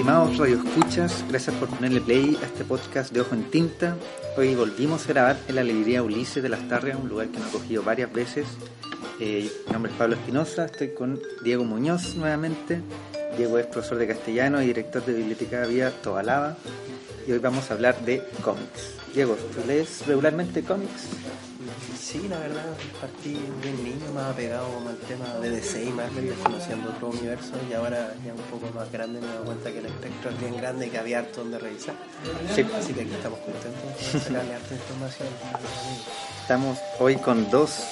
estimados radioescuchas, gracias por ponerle play a este podcast de Ojo en Tinta. Hoy volvimos a grabar en la librería Ulises de las Tarrias, un lugar que nos ha cogido varias veces. Eh, mi nombre es Pablo Espinosa, estoy con Diego Muñoz nuevamente. Diego es profesor de castellano y director de Biblioteca Vía Tobalaba. Y hoy vamos a hablar de cómics. Diego, ¿tú lees regularmente cómics? Sí, la verdad, partí de niño más apegado al tema de DC y Marvel, conociendo otro universo y ahora ya un poco más grande me doy cuenta que el espectro es bien grande y que había harto donde revisar. Sí. Así que aquí estamos contentos de sacarle harta información. Estamos hoy con dos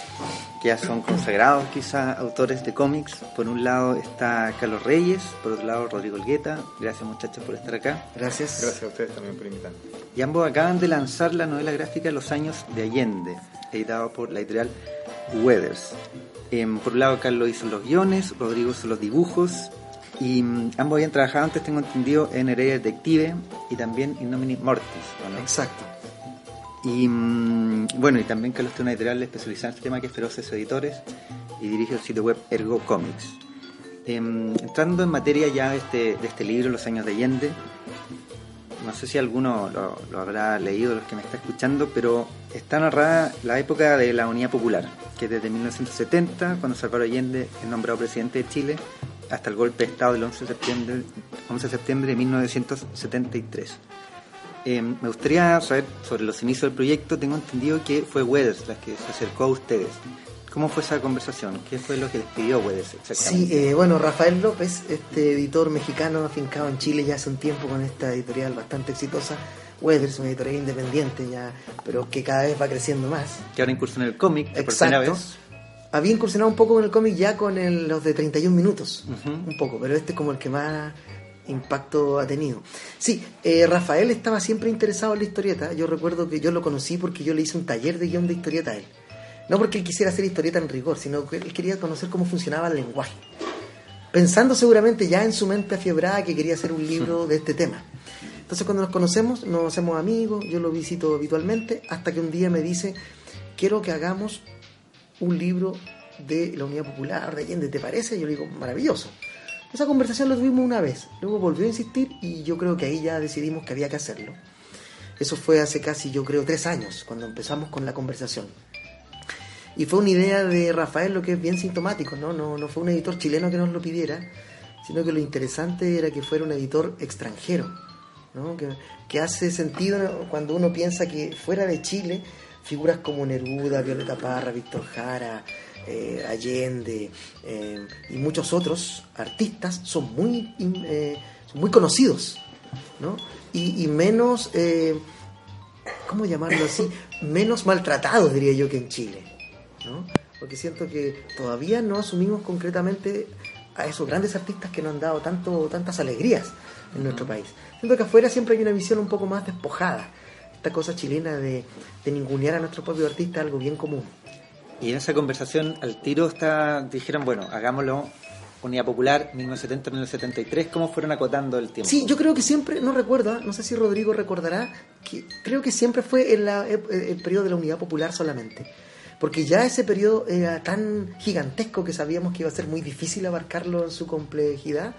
que ya son consagrados quizá autores de cómics. Por un lado está Carlos Reyes, por otro lado Rodrigo Olgueta. Gracias muchachos por estar acá. Gracias. Gracias a ustedes también por invitarme. Y ambos acaban de lanzar la novela gráfica Los años de Allende, editado por la editorial Weathers. Em, por un lado Carlos hizo los guiones, Rodrigo hizo los dibujos y mm, ambos habían trabajado antes, tengo entendido, en Heredia Detective y también en Nomini Mortis. Exacto. Y mm, bueno, y también Carlos tiene una editorial especializada en este tema que es Feroces Editores y dirige el sitio web Ergo Comics. Em, entrando en materia ya de este, de este libro, Los años de Allende, no sé si alguno lo, habrá leído, los que me está escuchando, pero está narrada la época de la Unidad Popular, que es desde 1970, cuando Salvador Allende es nombrado presidente de Chile, hasta el golpe de Estado del 11 de septiembre, 11 de, septiembre de 1973. Eh, me gustaría saber sobre los inicios del proyecto. Tengo entendido que fue Weathers la que se acercó a ustedes. ¿Cómo fue esa conversación? ¿Qué fue lo que les pidió Weathers Sí, eh, bueno, Rafael López, este editor mexicano afincado en Chile ya hace un tiempo con esta editorial bastante exitosa, Weathers, una editorial independiente ya, pero que cada vez va creciendo más. que ahora incursionó en el cómic por primera Exacto. vez. Había incursionado un poco con el cómic ya con el- los de 31 minutos, Ujú. un poco, pero este es como el que más impacto ha tenido. Sí, eh, Rafael estaba siempre interesado en la historieta. Yo recuerdo que yo lo conocí porque yo le hice un taller de guion de historieta a él. No porque él quisiera hacer historieta en rigor, sino que él quería conocer cómo funcionaba el lenguaje. Pensando seguramente ya en su mente afiebrada que quería hacer un libro de este tema. Entonces cuando nos conocemos, nos hacemos amigos, yo lo visito habitualmente, hasta que un día me dice, quiero que hagamos un libro de la Unidad Popular de Allende, ¿te parece? Yo le digo, maravilloso. Esa conversación la tuvimos una vez, luego volvió a insistir y yo creo que ahí ya decidimos que había que hacerlo. Eso fue hace casi, yo creo, tres años, cuando empezamos con la conversación. Y fue una idea de Rafael, lo que es bien sintomático, ¿no? No, no fue un editor chileno que nos lo pidiera, sino que lo interesante era que fuera un editor extranjero, ¿no? Que, hace sentido cuando uno piensa que fuera de Chile, figuras como Neruda, Violeta Parra, Víctor Jara, eh, Allende eh, y muchos otros artistas son muy, eh, son muy conocidos, ¿no? Y, y menos, eh, ¿cómo llamarlo así? Menos maltratados, diría yo, que en Chile, ¿no? Porque siento que todavía no asumimos concretamente a esos grandes artistas que nos han dado tanto, tantas alegrías en nuestro país. Siento que afuera siempre hay una visión un poco más despojada. Esta cosa chilena de, de ningunear a nuestro propio artista algo bien común. Y en esa conversación al tiro está, dijeron, bueno, hagámoslo Unidad Popular 1970-1973. ¿Cómo fueron acotando el tiempo? Sí, yo creo que siempre, no recuerdo, ¿eh? no sé si Rodrigo recordará, que creo que siempre fue en la, ep- el periodo de la Unidad Popular solamente. Porque ya ese periodo era tan gigantesco que sabíamos que iba a ser muy difícil abarcarlo en su complejidad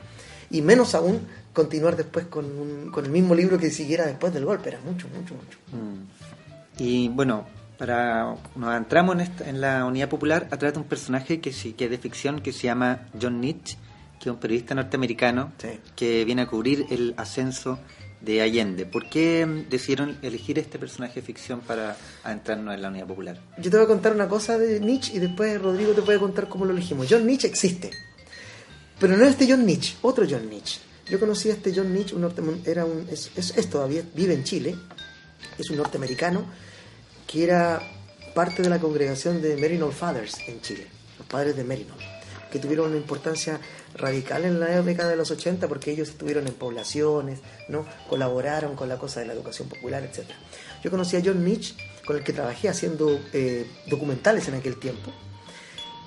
y menos aún continuar después con, un- con el mismo libro que siguiera después del golpe. Era mucho, mucho, mucho. Mm. Y bueno, para nos entramos en, esta- en la Unidad Popular a través de un personaje que, sí, que es de ficción que se llama John Nietzsche, que es un periodista norteamericano Sí. que viene a cubrir el ascenso de Allende. ¿Por qué decidieron elegir este personaje de ficción para adentrarnos en la Unidad Popular? Yo te voy a contar una cosa de Nietzsche y después Rodrigo te puede contar cómo lo elegimos. John Nietzsche existe, pero no este John Nietzsche, otro John Nietzsche. Yo conocí a este John Nietzsche, un era un, es, es- es todavía, vive en Chile, es un norteamericano que era parte de la congregación de Maryknoll Fathers en Chile, los padres de Maryknoll, que tuvieron una importancia radical en la década de los 80 porque ellos estuvieron en poblaciones, ¿no? colaboraron con la cosa de la educación popular, etc. Yo conocí a John Nietzsche, con el que trabajé haciendo eh, documentales en aquel tiempo,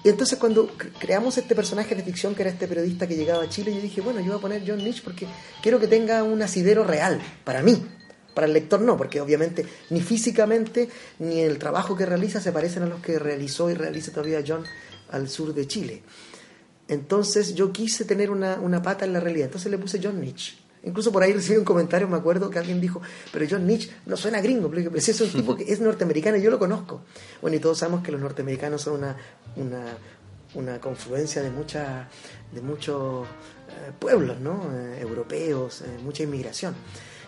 y entonces cuando cre- creamos este personaje de ficción que era este periodista que llegaba a Chile, yo dije, bueno, yo voy a poner John Nietzsche porque quiero que tenga un asidero real, para mí. Para el lector no, porque obviamente ni físicamente ni el trabajo que realiza se parecen a los que realizó y realiza todavía John al sur de Chile. Entonces yo quise tener una, una pata en la realidad, entonces le puse John Nietzsche. Incluso por ahí recibí un comentario, me acuerdo que alguien dijo, pero John Nietzsche no suena gringo, pero si es un tipo que es norteamericano y yo lo conozco. Bueno, y todos sabemos que los norteamericanos son una, una, una confluencia de, mucha, de muchos eh, pueblos, ¿no? Eh, europeos, eh, mucha inmigración.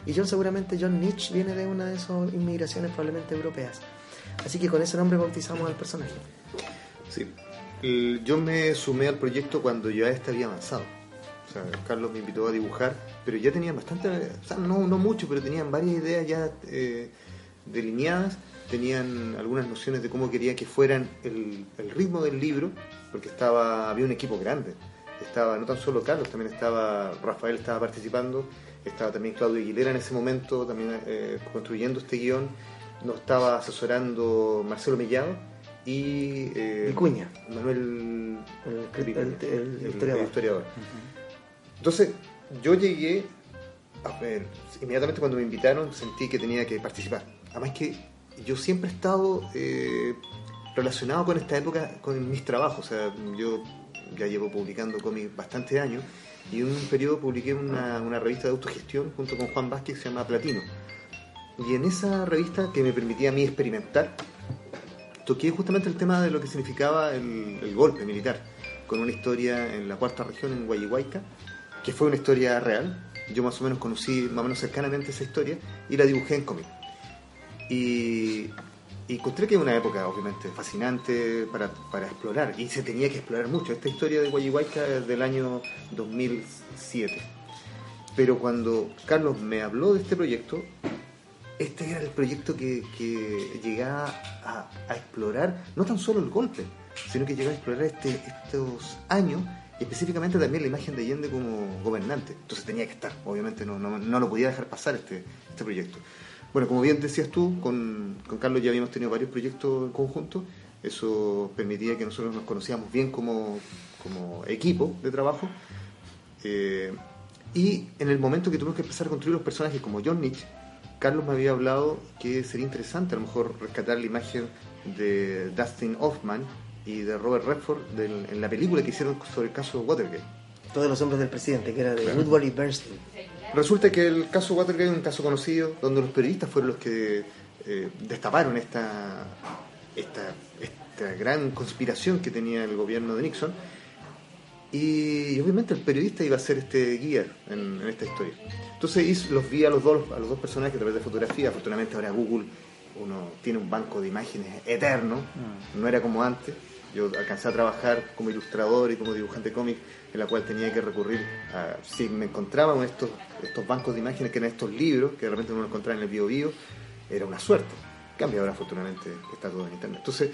Y John seguramente, John Nietzsche viene de una de esas inmigraciones probablemente europeas. Así que con ese nombre bautizamos al personaje. Sí. Yo me sumé al proyecto cuando ya este había avanzado. O sea, Carlos me invitó a dibujar, pero ya tenían bastante, o sea, no, no mucho, pero tenían varias ideas ya eh, delineadas, tenían algunas nociones de cómo quería que fueran el, el ritmo del libro, porque estaba había un equipo grande. Estaba no tan solo Carlos, también estaba Rafael estaba participando, estaba también Claudio Aguilera en ese momento, también eh, construyendo este guion, nos estaba asesorando Marcelo Mellado y eh, Vicuña. Manuel El- el- el historiador. historiador. Entonces, yo llegué, a ver, inmediatamente cuando me invitaron sentí que tenía que participar. Además que yo siempre he estado eh, relacionado con esta época, con mis trabajos. O sea, yo ya llevo publicando cómics bastantes años y en un periodo publiqué una, una revista de autogestión junto con Juan Vázquez que se llama Platino. Y en esa revista que me permitía a mí experimentar, toqué justamente el tema de lo que significaba el, golpe militar, con una historia en la cuarta región, en Guayihuayca, que fue una historia real. Yo más o menos conocí más o menos cercanamente esa historia y la dibujé en cómic. Y, y encontré que es una época, obviamente, fascinante para, para explorar, y se tenía que explorar mucho. Esta historia de Guayihuayca es del año 2007. Pero cuando Carlos me habló de este proyecto, este era el proyecto que, llegaba a, a explorar no tan solo el golpe, sino que llegaba a explorar este, estos años y específicamente también la imagen de Allende como gobernante. Entonces tenía que estar, obviamente no, no, no lo podía dejar pasar este, este proyecto. Bueno, como bien decías tú, con, con Carlos ya habíamos tenido varios proyectos en conjunto, eso permitía que nosotros nos conocíamos bien como, como equipo de trabajo. Eh, y en el momento que tuvimos que empezar a construir los personajes como John Nietzsche, Carlos me había hablado que sería interesante a lo mejor rescatar la imagen de Dustin Hoffman y de Robert Redford del- en la película que hicieron sobre el caso Watergate. Todos los hombres del presidente, que era de Claro. Woodward y Bernstein. Resulta que el caso Watergate es un caso conocido donde los periodistas fueron los que eh, destaparon esta, esta, esta gran conspiración que tenía el gobierno de Nixon y, obviamente el periodista iba a ser este guía en, en esta historia. Entonces los vi a los dos a los dos personajes a través de fotografía. Afortunadamente ahora Google uno tiene un banco de imágenes eterno, no era como antes. Yo alcancé a trabajar como ilustrador y como dibujante cómic, en la cual tenía que recurrir a. Si me encontraba con estos, estos bancos de imágenes, que eran estos libros, que de repente uno lo encontraba en el Bio Bio, era una suerte. En cambio, ahora afortunadamente está todo en internet. Entonces,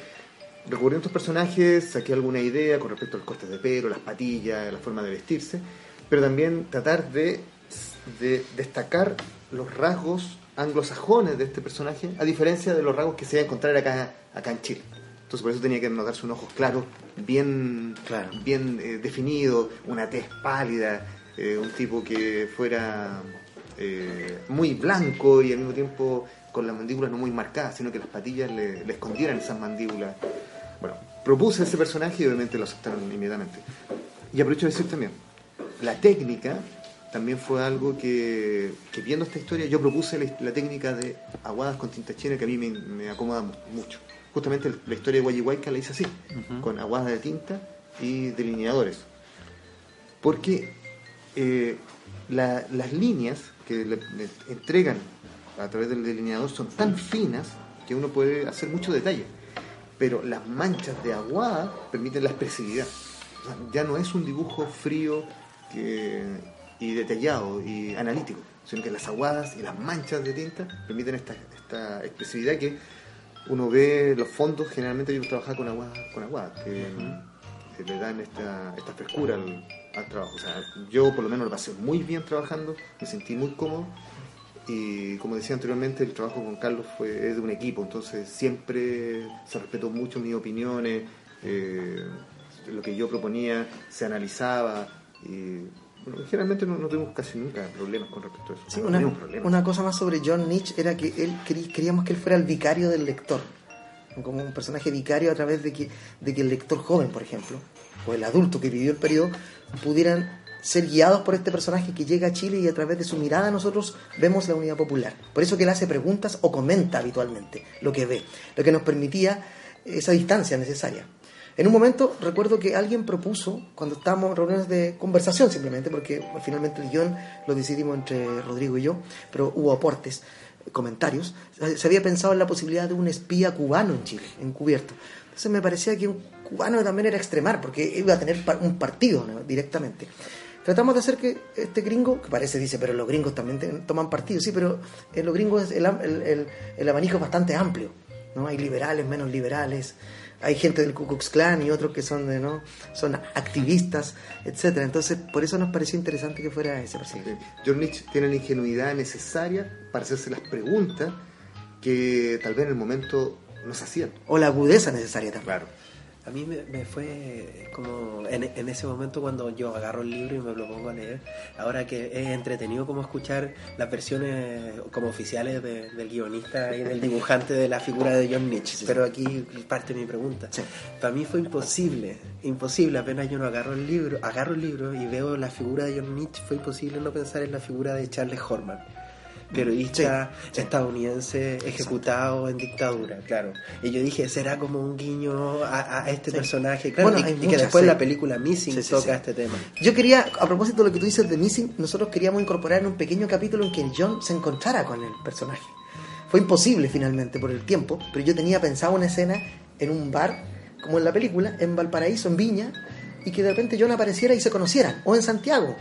recurrí a estos personajes, saqué alguna idea con respecto al corte de pelo, las patillas, la forma de vestirse, pero también tratar de, de destacar los rasgos anglosajones de este personaje, a diferencia de los rasgos que se iba a encontrar acá, acá en Chile. Entonces por eso tenía que notarse un ojos claros, bien, Claro. bien eh, definido, una tez pálida, eh, un tipo que fuera eh, muy blanco y al mismo tiempo con las mandíbulas no muy marcadas, sino que las patillas le, le escondieran esas mandíbulas. Bueno, propuse ese personaje y obviamente lo aceptaron inmediatamente. Y aprovecho de decir también, la técnica también fue algo que, que viendo esta historia yo propuse la, la técnica de aguadas con tinta china que a mí me, me acomoda mu- mucho. Justamente la historia de Guayihuayca la hice así, con aguadas de tinta y delineadores. Porque eh, la- las líneas que le, le entregan a través del delineador son tan finas que uno puede hacer mucho detalle. Pero las manchas de aguada permiten la expresividad. O sea, ya no es un dibujo frío que- y detallado y analítico, sino que las aguadas y las manchas de tinta permiten esta, esta expresividad que uno ve los fondos, generalmente yo trabajaba con aguadas, con aguadas que, que le dan esta, esta frescura al, al trabajo. O sea, yo por lo menos lo pasé muy bien trabajando, me sentí muy cómodo y como decía anteriormente, el trabajo con Carlos fue es de un equipo, entonces siempre se respetó mucho mis opiniones, eh, lo que yo proponía se analizaba y bueno, generalmente no, no tuvimos casi nunca problemas con respecto a eso. Sí, No una, una cosa más sobre John Nietzsche era que él querí- queríamos que él fuera el vicario del lector, como un personaje vicario a través de que, de que el lector joven, por ejemplo, o el adulto que vivió el periodo, pudieran ser guiados por este personaje que llega a Chile y a través de su mirada nosotros vemos la unidad popular. Por eso que él hace preguntas o comenta habitualmente lo que ve, lo que nos permitía esa distancia necesaria. En un momento recuerdo que alguien propuso, cuando estábamos en reuniones de conversación simplemente, porque finalmente el guion lo decidimos entre Rodrigo y yo, pero hubo aportes, comentarios, se había pensado en la posibilidad de un espía cubano en Chile, encubierto. Entonces me parecía que un cubano también era extremar, porque iba a tener un partido directamente. Tratamos de hacer que este gringo, que parece, dice, pero los gringos también toman partido, sí, pero en los gringos el, el, el, abanico es bastante amplio, ¿no? Hay liberales, menos liberales, hay gente del Ku Klux Klan y otros que son de no son activistas etcétera. Entonces por eso nos pareció interesante que fuera ese personaje John Nietzsche tiene la ingenuidad necesaria para hacerse las preguntas que tal vez en el momento no se hacían. O la agudeza necesaria también. Claro a mí me, fue como en, ese momento cuando yo agarro el libro y me lo pongo a leer, ahora que es entretenido como escuchar las versiones como oficiales del guionista y del dibujante de la figura de John Nietzsche. Pero aquí parte mi pregunta. Para mí fue imposible, imposible, apenas yo no agarro el libro, agarro el libro y veo la figura de John Nietzsche, fue imposible no pensar en la figura de Charles Horman periodista estadounidense ejecutado en dictadura, claro. Y yo dije, será como un guiño a, este personaje, claro, y, que después la película Missing toca este tema. Yo quería, a propósito de lo que tú dices de Missing, nosotros queríamos incorporar en un pequeño capítulo en que John se encontrara con el personaje. Fue imposible finalmente por el tiempo, pero yo tenía pensado una escena en un bar, como en la película, en Valparaíso, en Viña, y que de repente John apareciera y se conocieran, o en Santiago,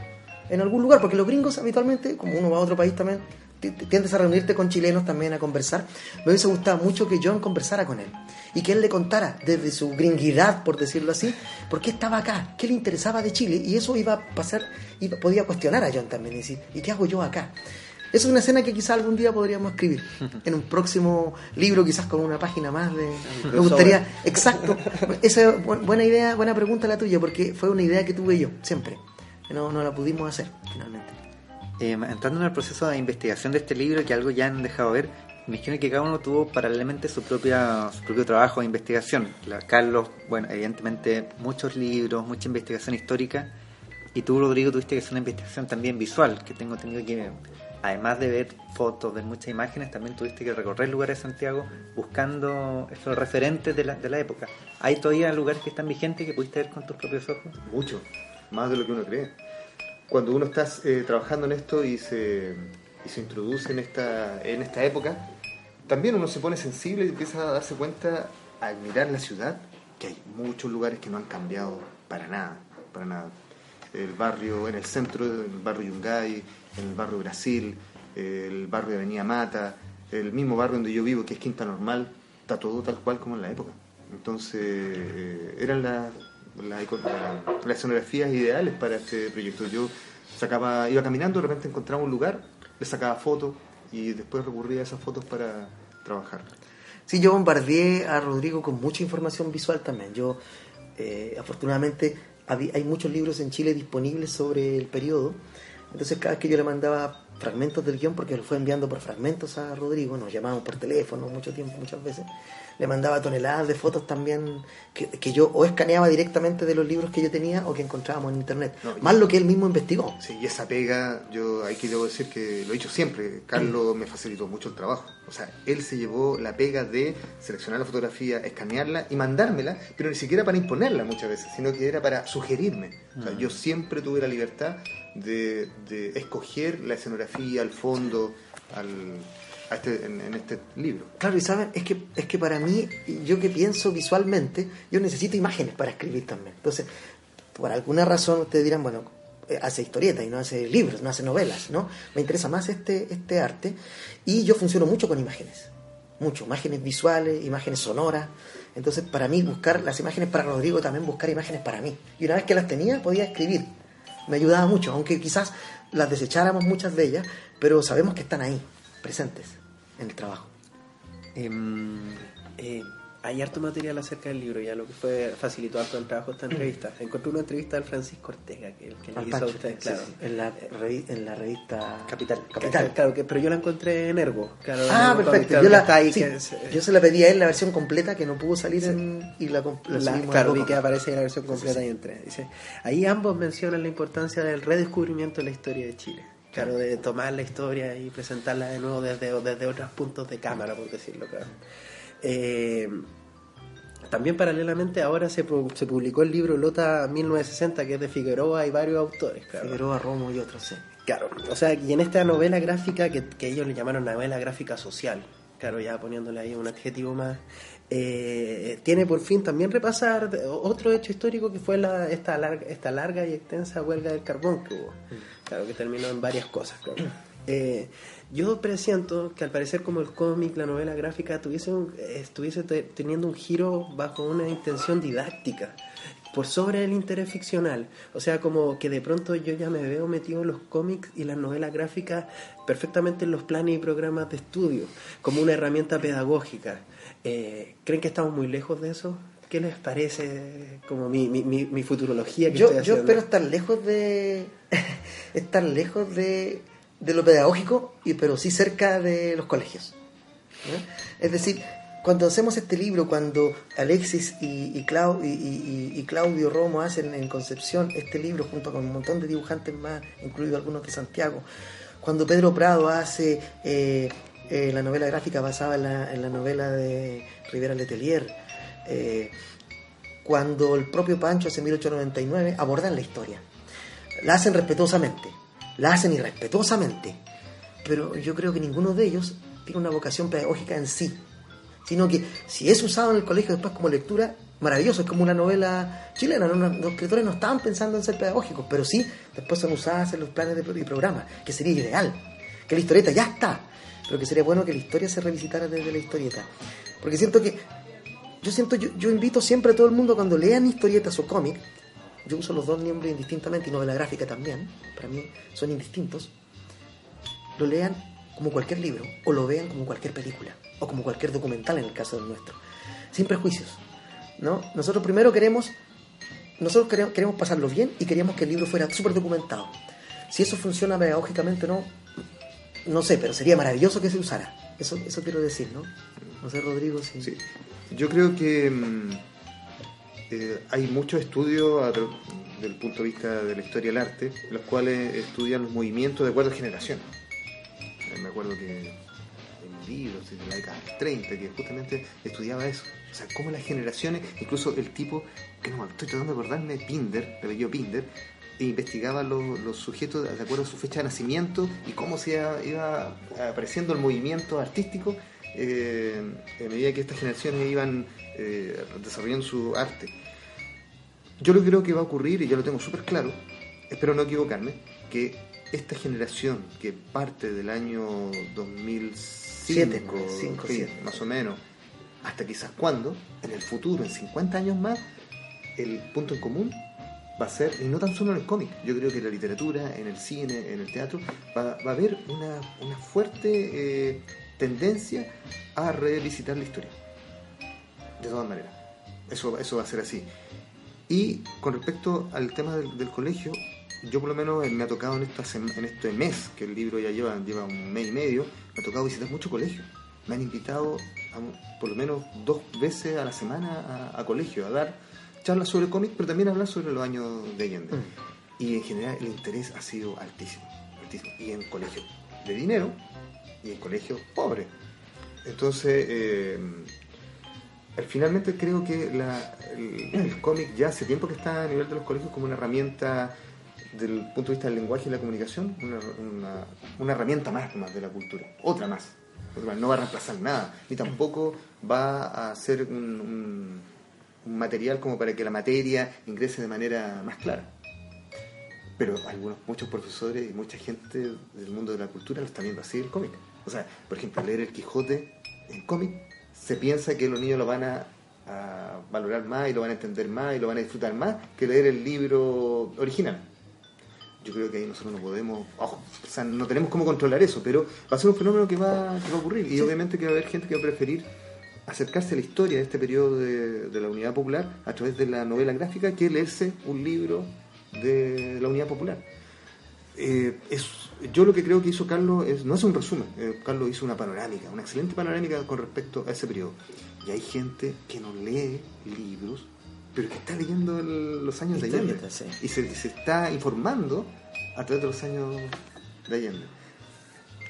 en algún lugar, porque los gringos habitualmente, como uno va a otro país también, tiendes a reunirte con chilenos también a conversar, me hubiese gustado mucho que John conversara con él y que él le contara desde su gringuidad, por decirlo así, por qué estaba acá, qué le interesaba de Chile y eso iba a pasar, y podía cuestionar a John también y decir, ¿y qué hago yo acá? Esa es una escena que quizás algún día podríamos escribir en un próximo libro, quizás con una página más de... Me gustaría, exacto, esa buena idea, buena pregunta la tuya, porque fue una idea que tuve yo, siempre. No, no la pudimos hacer, finalmente. Eh, entrando en el proceso de investigación de este libro, que algo ya han dejado ver, imagino que cada uno tuvo paralelamente su, propia, su propio trabajo de investigación. Carlos, bueno, evidentemente muchos libros, mucha investigación histórica, y tú, Rodrigo, tuviste que hacer una investigación también visual, que tengo tenido que, además de ver fotos, ver muchas imágenes, también tuviste que recorrer lugares de Santiago buscando esos referentes de la, de la época. ¿Hay todavía lugares que están vigentes que pudiste ver con tus propios ojos? Mucho, más de lo que uno cree cuando uno está eh, trabajando en esto y se, introduce en esta, en esta época, también uno se pone sensible y empieza a darse cuenta al mirar la ciudad que hay muchos lugares que no han cambiado para nada, para nada. El barrio en el centro, el barrio Yungay, el barrio Brasil, el barrio de Avenida Mata, el mismo barrio donde yo vivo, que es Quinta Normal, está todo tal cual como en la época. Entonces, eh, eran las las, escenografías ideales para este proyecto. Yo sacaba, iba caminando, de repente encontraba un lugar, le sacaba fotos y después recurría a esas fotos para trabajar. Sí, yo bombardeé a Rodrigo con mucha información visual también. Yo, eh, afortunadamente, hay muchos libros en Chile disponibles sobre el periodo. Entonces, cada vez que yo le mandaba fragmentos del guion, porque lo fue enviando por fragmentos a Rodrigo, nos llamábamos por teléfono mucho tiempo, muchas veces le mandaba toneladas de fotos también que, que, yo o escaneaba directamente de los libros que yo tenía o que encontrábamos en internet. más lo que él mismo investigó. Sí, y esa pega, yo hay que debo decir que lo he dicho siempre, Carlos me facilitó mucho el trabajo. O sea, él se llevó la pega de seleccionar la fotografía, escanearla y mandármela, pero ni siquiera para imponerla muchas veces, sino que era para sugerirme. O sea, mm. yo siempre tuve la libertad de, de escoger la escenografía, el fondo, al este, en, este libro. Claro, y saben, es que, es que para mí, yo que pienso visualmente, yo necesito imágenes para escribir también. Entonces, por alguna razón ustedes dirán, bueno, eh, hace historietas y no hace libros, no hace novelas, ¿no? Me interesa más este, este arte y yo funciono mucho con imágenes, mucho, imágenes visuales, imágenes sonoras. Entonces, para mí, buscar las imágenes para Rodrigo, también buscar imágenes para mí. Y una vez que las tenía, podía escribir. Me ayudaba mucho, aunque quizás las desecháramos muchas de ellas, pero sabemos que están ahí, presentes en el trabajo. Em, eh, hay harto material acerca del libro, ya lo que fue facilitó harto el trabajo esta entrevista. Encontré una entrevista del Francisco Ortega que, que le hizo a usted, claro. sí, En, la revi- en la revista Capital, Capital. Claro, que, pero yo la encontré en Ergo. Claro, Ah, Ergo perfecto. Yo, la, ahí, sí, que es, eh, yo se la pedí a él la versión completa que no pudo salir en, y la, la claro, vi que aparece en la versión completa y entré. Dice, ahí ambos mencionan la importancia del redescubrimiento de la historia de Chile. Claro, de tomar la historia y presentarla de nuevo desde, desde otros puntos de cámara, por decirlo claro. Eh, también paralelamente ahora se, se publicó el libro Lota 1960, que es de Figueroa y varios autores. Claro. Figueroa, Romo y otros, sí. Claro, o sea, y en esta novela gráfica que, que ellos le llamaron novela gráfica social, claro, ya poniéndole ahí un adjetivo más, eh, tiene por fin también repasar otro hecho histórico que fue la, esta, larga, esta larga y extensa huelga del carbón que hubo, claro, que terminó en varias cosas. Eh, yo presiento que al parecer como el cómic, la novela gráfica tuviese un- estuviese te- teniendo un giro bajo una intención didáctica por sobre el interés ficcional. O sea, como que de pronto yo ya me veo metido en los cómics y las novelas gráficas perfectamente en los planes y programas de estudio, como una herramienta pedagógica. Eh, ¿Creen que estamos muy lejos de eso? ¿Qué les parece como mi, mi, mi, mi futurología que Yo, estoy yo haciendo? espero estar lejos de estar lejos de, de lo pedagógico y pero sí cerca de los colegios ¿no? es decir cuando hacemos este libro cuando Alexis y, y, Clau- y- y- y Claudio Romo hacen en Concepción este libro junto con un montón de dibujantes más incluidos algunos de Santiago cuando Pedro Prado hace eh, eh, la novela gráfica basada en la, en la novela de Rivera Letelier eh, cuando el propio Pancho hace 1899 abordan la historia. La hacen respetuosamente, la hacen irrespetuosamente, pero yo creo que ninguno de ellos tiene una vocación pedagógica en sí, sino que si es usado en el colegio después como lectura, maravilloso, es como una novela chilena, los escritores no estaban pensando en ser pedagógicos, pero sí después son usadas en los planes de y programas, que sería ideal, que la historieta ya está, pero que sería bueno que la historia se revisitara desde la historieta, porque siento que yo siento, yo, yo invito siempre a todo el mundo cuando lean historietas o cómics, yo uso los dos nombres indistintamente y novela gráfica también, para mí son indistintos, lo lean como cualquier libro o lo vean como cualquier película o como cualquier documental en el caso del nuestro, sin prejuicios, ¿no? Nosotros primero queremos, nosotros queremos, pasarlo bien y queríamos que el libro fuera súper documentado. Si eso funciona pedagógicamente no, no sé, pero sería maravilloso que se usara. Eso, eso quiero decir, ¿no? No sé, Rodrigo, si... Sí. Yo creo que mm, eh, hay muchos estudios del punto de vista de la historia del arte, los cuales estudian los movimientos de a generaciones. Eh, Me acuerdo que libros de la década del 30 que justamente estudiaba eso. O sea, cómo las generaciones, incluso el tipo, que no estoy tratando de acordarme, Pinder, el apellido Pinder, e investigaba los, los sujetos de acuerdo a su fecha de nacimiento y cómo se iba, iba apareciendo el movimiento artístico eh, a medida que estas generaciones iban eh, desarrollando su arte. Yo lo que creo que va a ocurrir, y ya lo tengo súper claro, espero no equivocarme, que esta generación que parte del año 2005, Siete, ¿no? Cinco, sí, más o menos, hasta quizás cuándo, en el futuro, en 50 años más, el punto en común va a ser, y no tan solo en el cómic, yo creo que en la literatura, en el cine, en el teatro, va, va a haber una, una fuerte eh, tendencia a revisitar la historia. De todas maneras, eso, eso va a ser así. Y con respecto al tema del, del colegio, yo por lo menos eh, me ha tocado en, esta en este mes, que el libro ya lleva, lleva un mes y medio, me ha tocado visitar muchos colegios. Me han invitado a- por lo menos dos veces a la semana a, a colegio, a dar charlas sobre cómics, pero también a hablar sobre los años de Allende. Y en general el interés ha sido altísimo, altísimo. Y en colegios de dinero y en colegios pobres. Entonces, eh, al- finalmente creo que el, cómic ya hace tiempo que está a nivel de los colegios como una herramienta del punto de vista del lenguaje y la comunicación, una, herramienta más, más de la cultura, otra más. No va a reemplazar nada, ni tampoco va a ser un material como para que la materia ingrese de manera más clara. Pero algunos, muchos profesores y mucha gente del mundo de la cultura lo están viendo así el cómic. O sea, por ejemplo, leer el Quijote en cómic, se piensa que los niños lo van a, a valorar más y lo van a entender más y lo van a disfrutar más que leer el libro original. Yo creo que ahí nosotros no podemos, ojo, o sea, no tenemos cómo controlar eso, pero va a ser un fenómeno que va, que va a ocurrir y obviamente que va a haber gente que va a preferir acercarse a la historia de este periodo de, de la Unidad Popular a través de la novela gráfica que leerse un libro de la Unidad Popular. Eh, es, yo lo que creo que hizo Carlos es, no es un resumen, eh, Carlos hizo una panorámica, una excelente panorámica con respecto a ese periodo. Y hay gente que no lee libros, pero que está leyendo el- los años de Allende. Sí. Y se, se está informando a través de los años de Allende.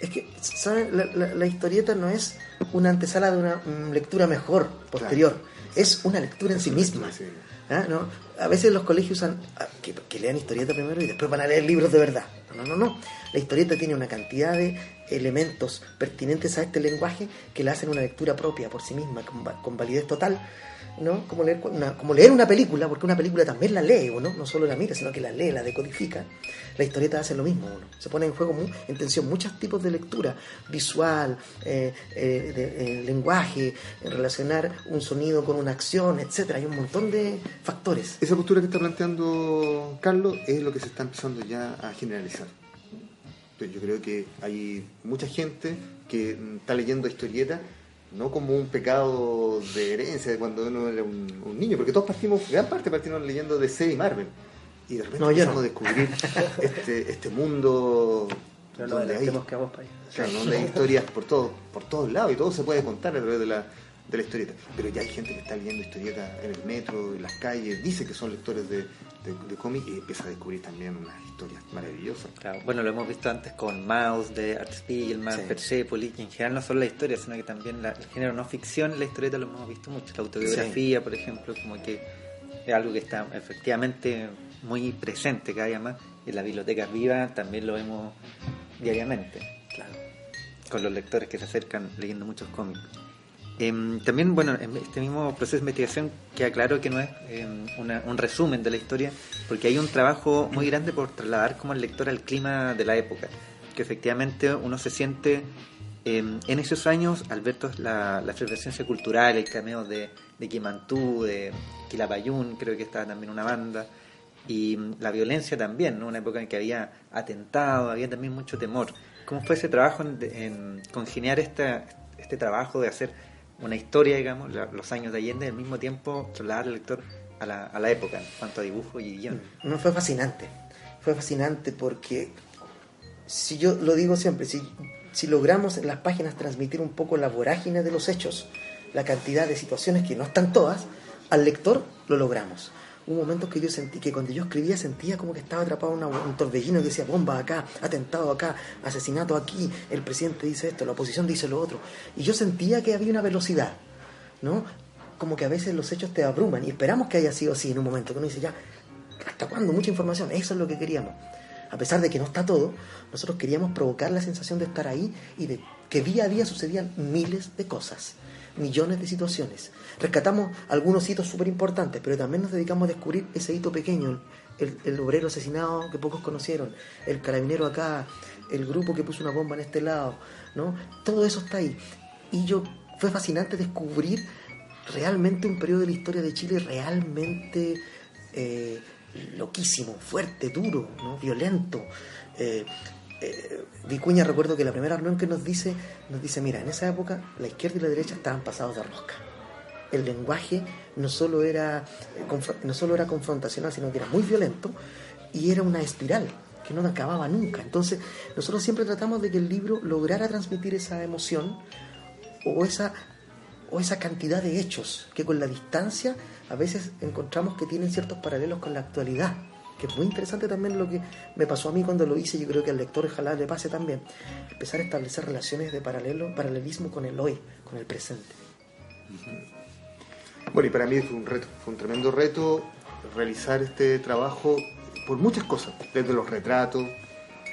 Es que, ¿saben? La, la- la historieta no es una antesala de una mm, lectura mejor, posterior. Es una lectura en sí misma. Sí. ¿Ah? ¿No? A veces los colegios usan ah, que, lean historieta primero y después van a leer libros de verdad. No, no, no. La historieta tiene una cantidad de elementos pertinentes a este lenguaje que la hacen una lectura propia por sí misma, con, con validez total. ¿No? Como, leer, una, como leer una película, porque una película también la lee uno, no solo la mira, sino que la lee, la decodifica. La historieta hace lo mismo. Se pone en juego mu- en tensión muchos tipos de lectura, visual, eh, eh, de- eh, lenguaje, en relacionar un sonido con una acción, etcétera. Hay un montón de factores. Esa postura que está planteando Carlos es lo que se está empezando ya a generalizar. Yo creo que hay mucha gente que mm, está leyendo historietas no como un pecado de herencia de cuando uno era un, un niño, porque todos partimos, gran parte partimos leyendo DC y Marvel. Y de repente No, empezamos no. a descubrir este, este mundo Pero no donde hay, que vamos para allá. claro, donde hay historias por todos, por todos lados y todo se puede contar a través de la, de la historieta. Pero ya hay gente que está leyendo historietas en el metro, en las calles, dice que son lectores de, de, de cómic y empieza a descubrir también unas historias maravillosas. Claro, bueno, lo hemos visto antes con Mouse de Art Spiegelman, Sí. Persepolis, que en general no son las historias, sino que también la- el género no ficción, la historieta lo hemos visto mucho. La autobiografía, por ejemplo, como que es algo que está efectivamente muy presente cada día más. Y en las bibliotecas vivas también lo vemos diariamente, Claro. con los lectores que se acercan leyendo muchos cómics. Em, también, bueno, en este mismo proceso de investigación queda claro que no es em, una- un resumen de la historia, porque hay un trabajo muy grande por trasladar como el lector al clima de la época, que efectivamente uno se siente em, en esos años, al ver toda la, la cultural, el cameo de, de Kimantú, de Quilapayún, creo que estaba también una banda, y la violencia también, ¿no? una época en que había atentado, había también mucho temor. ¿Cómo fue ese trabajo en, en congeniar esta, este trabajo de hacer una historia, digamos, la- los años de Allende, al mismo tiempo trasladar al lector a la, a la época, en cuanto a dibujo y guion? No fue fascinante. Fue fascinante porque, si yo lo digo siempre, si, si logramos en las páginas transmitir un poco la vorágine de los hechos, la cantidad de situaciones que no están todas, al lector lo logramos. Hubo momentos que yo sentí que cuando yo escribía sentía como que estaba atrapado en un torbellino que decía bomba acá, atentado acá, asesinato aquí, el presidente dice esto, la oposición dice lo otro. Y yo sentía que había una velocidad, ¿no? Como que a veces los hechos te abruman y esperamos que haya sido así en un momento, que uno dice ya, ¿hasta cuándo? Mucha información, eso es lo que queríamos. A pesar de que no está todo, nosotros queríamos provocar la sensación de estar ahí y de que día a día sucedían miles de cosas, millones de situaciones. Rescatamos algunos hitos súper importantes, pero también nos dedicamos a descubrir ese hito pequeño, el, el obrero asesinado que pocos conocieron, el carabinero acá, el grupo que puso una bomba en este lado, ¿no? Todo eso está ahí. Y yo fue fascinante descubrir realmente un periodo de la historia de Chile realmente eh, loquísimo, fuerte, duro, ¿no? violento. Eh, eh, Vicuña recuerdo que la primera reunión que nos dice, nos dice, mira, en esa época la izquierda y la derecha estaban pasados de rosca. El lenguaje no solo era, eh, no solo era confrontacional, sino que era muy violento y era una espiral que no acababa nunca. Entonces, nosotros siempre tratamos de que el libro lograra transmitir esa emoción o esa, o esa cantidad de hechos que con la distancia a veces encontramos que tienen ciertos paralelos con la actualidad. Que es muy interesante también lo que me pasó a mí cuando lo hice, yo creo que al lector ojalá le pase también. Empezar a establecer relaciones de paralelo, paralelismo con el hoy, con el presente. Bueno, y para mí fue un reto, fue un tremendo reto realizar este trabajo por muchas cosas, desde los retratos,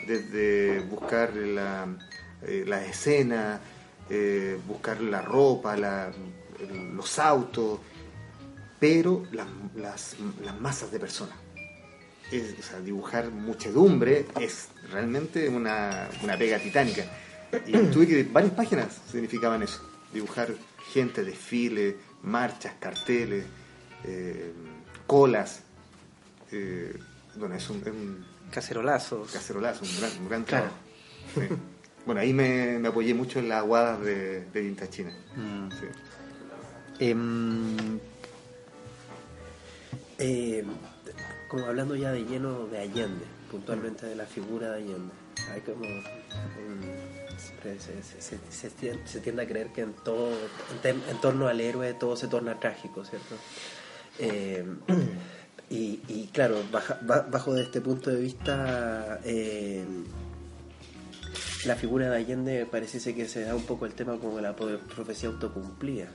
desde buscar la, eh, la escena, eh, buscar la ropa, la- los autos, pero las, las- las masas de personas. Es- o sea, dibujar muchedumbre es realmente una, una pega titánica. Y tuve que varias páginas significaban eso, dibujar gente, desfile, marchas, carteles, eh, colas. eh, bueno, es un, es un Cacerolazos. cacerolazo, un gran, un gran Claro. trabajo. Sí. Bueno, ahí me, me apoyé mucho en las aguadas de, de Tinta China. Mm. Sí. Em, Eh, como hablando ya de lleno de Allende, puntualmente de la figura de Allende. Hay como se, se- se- se tien- se tiende a creer que en todo, en, torno al héroe todo se torna trágico, ¿cierto? Eh, y, claro, baja- ba- bajo de este punto de vista, eh, la figura de Allende pareciese que se da un poco el tema como la profecía autocumplida.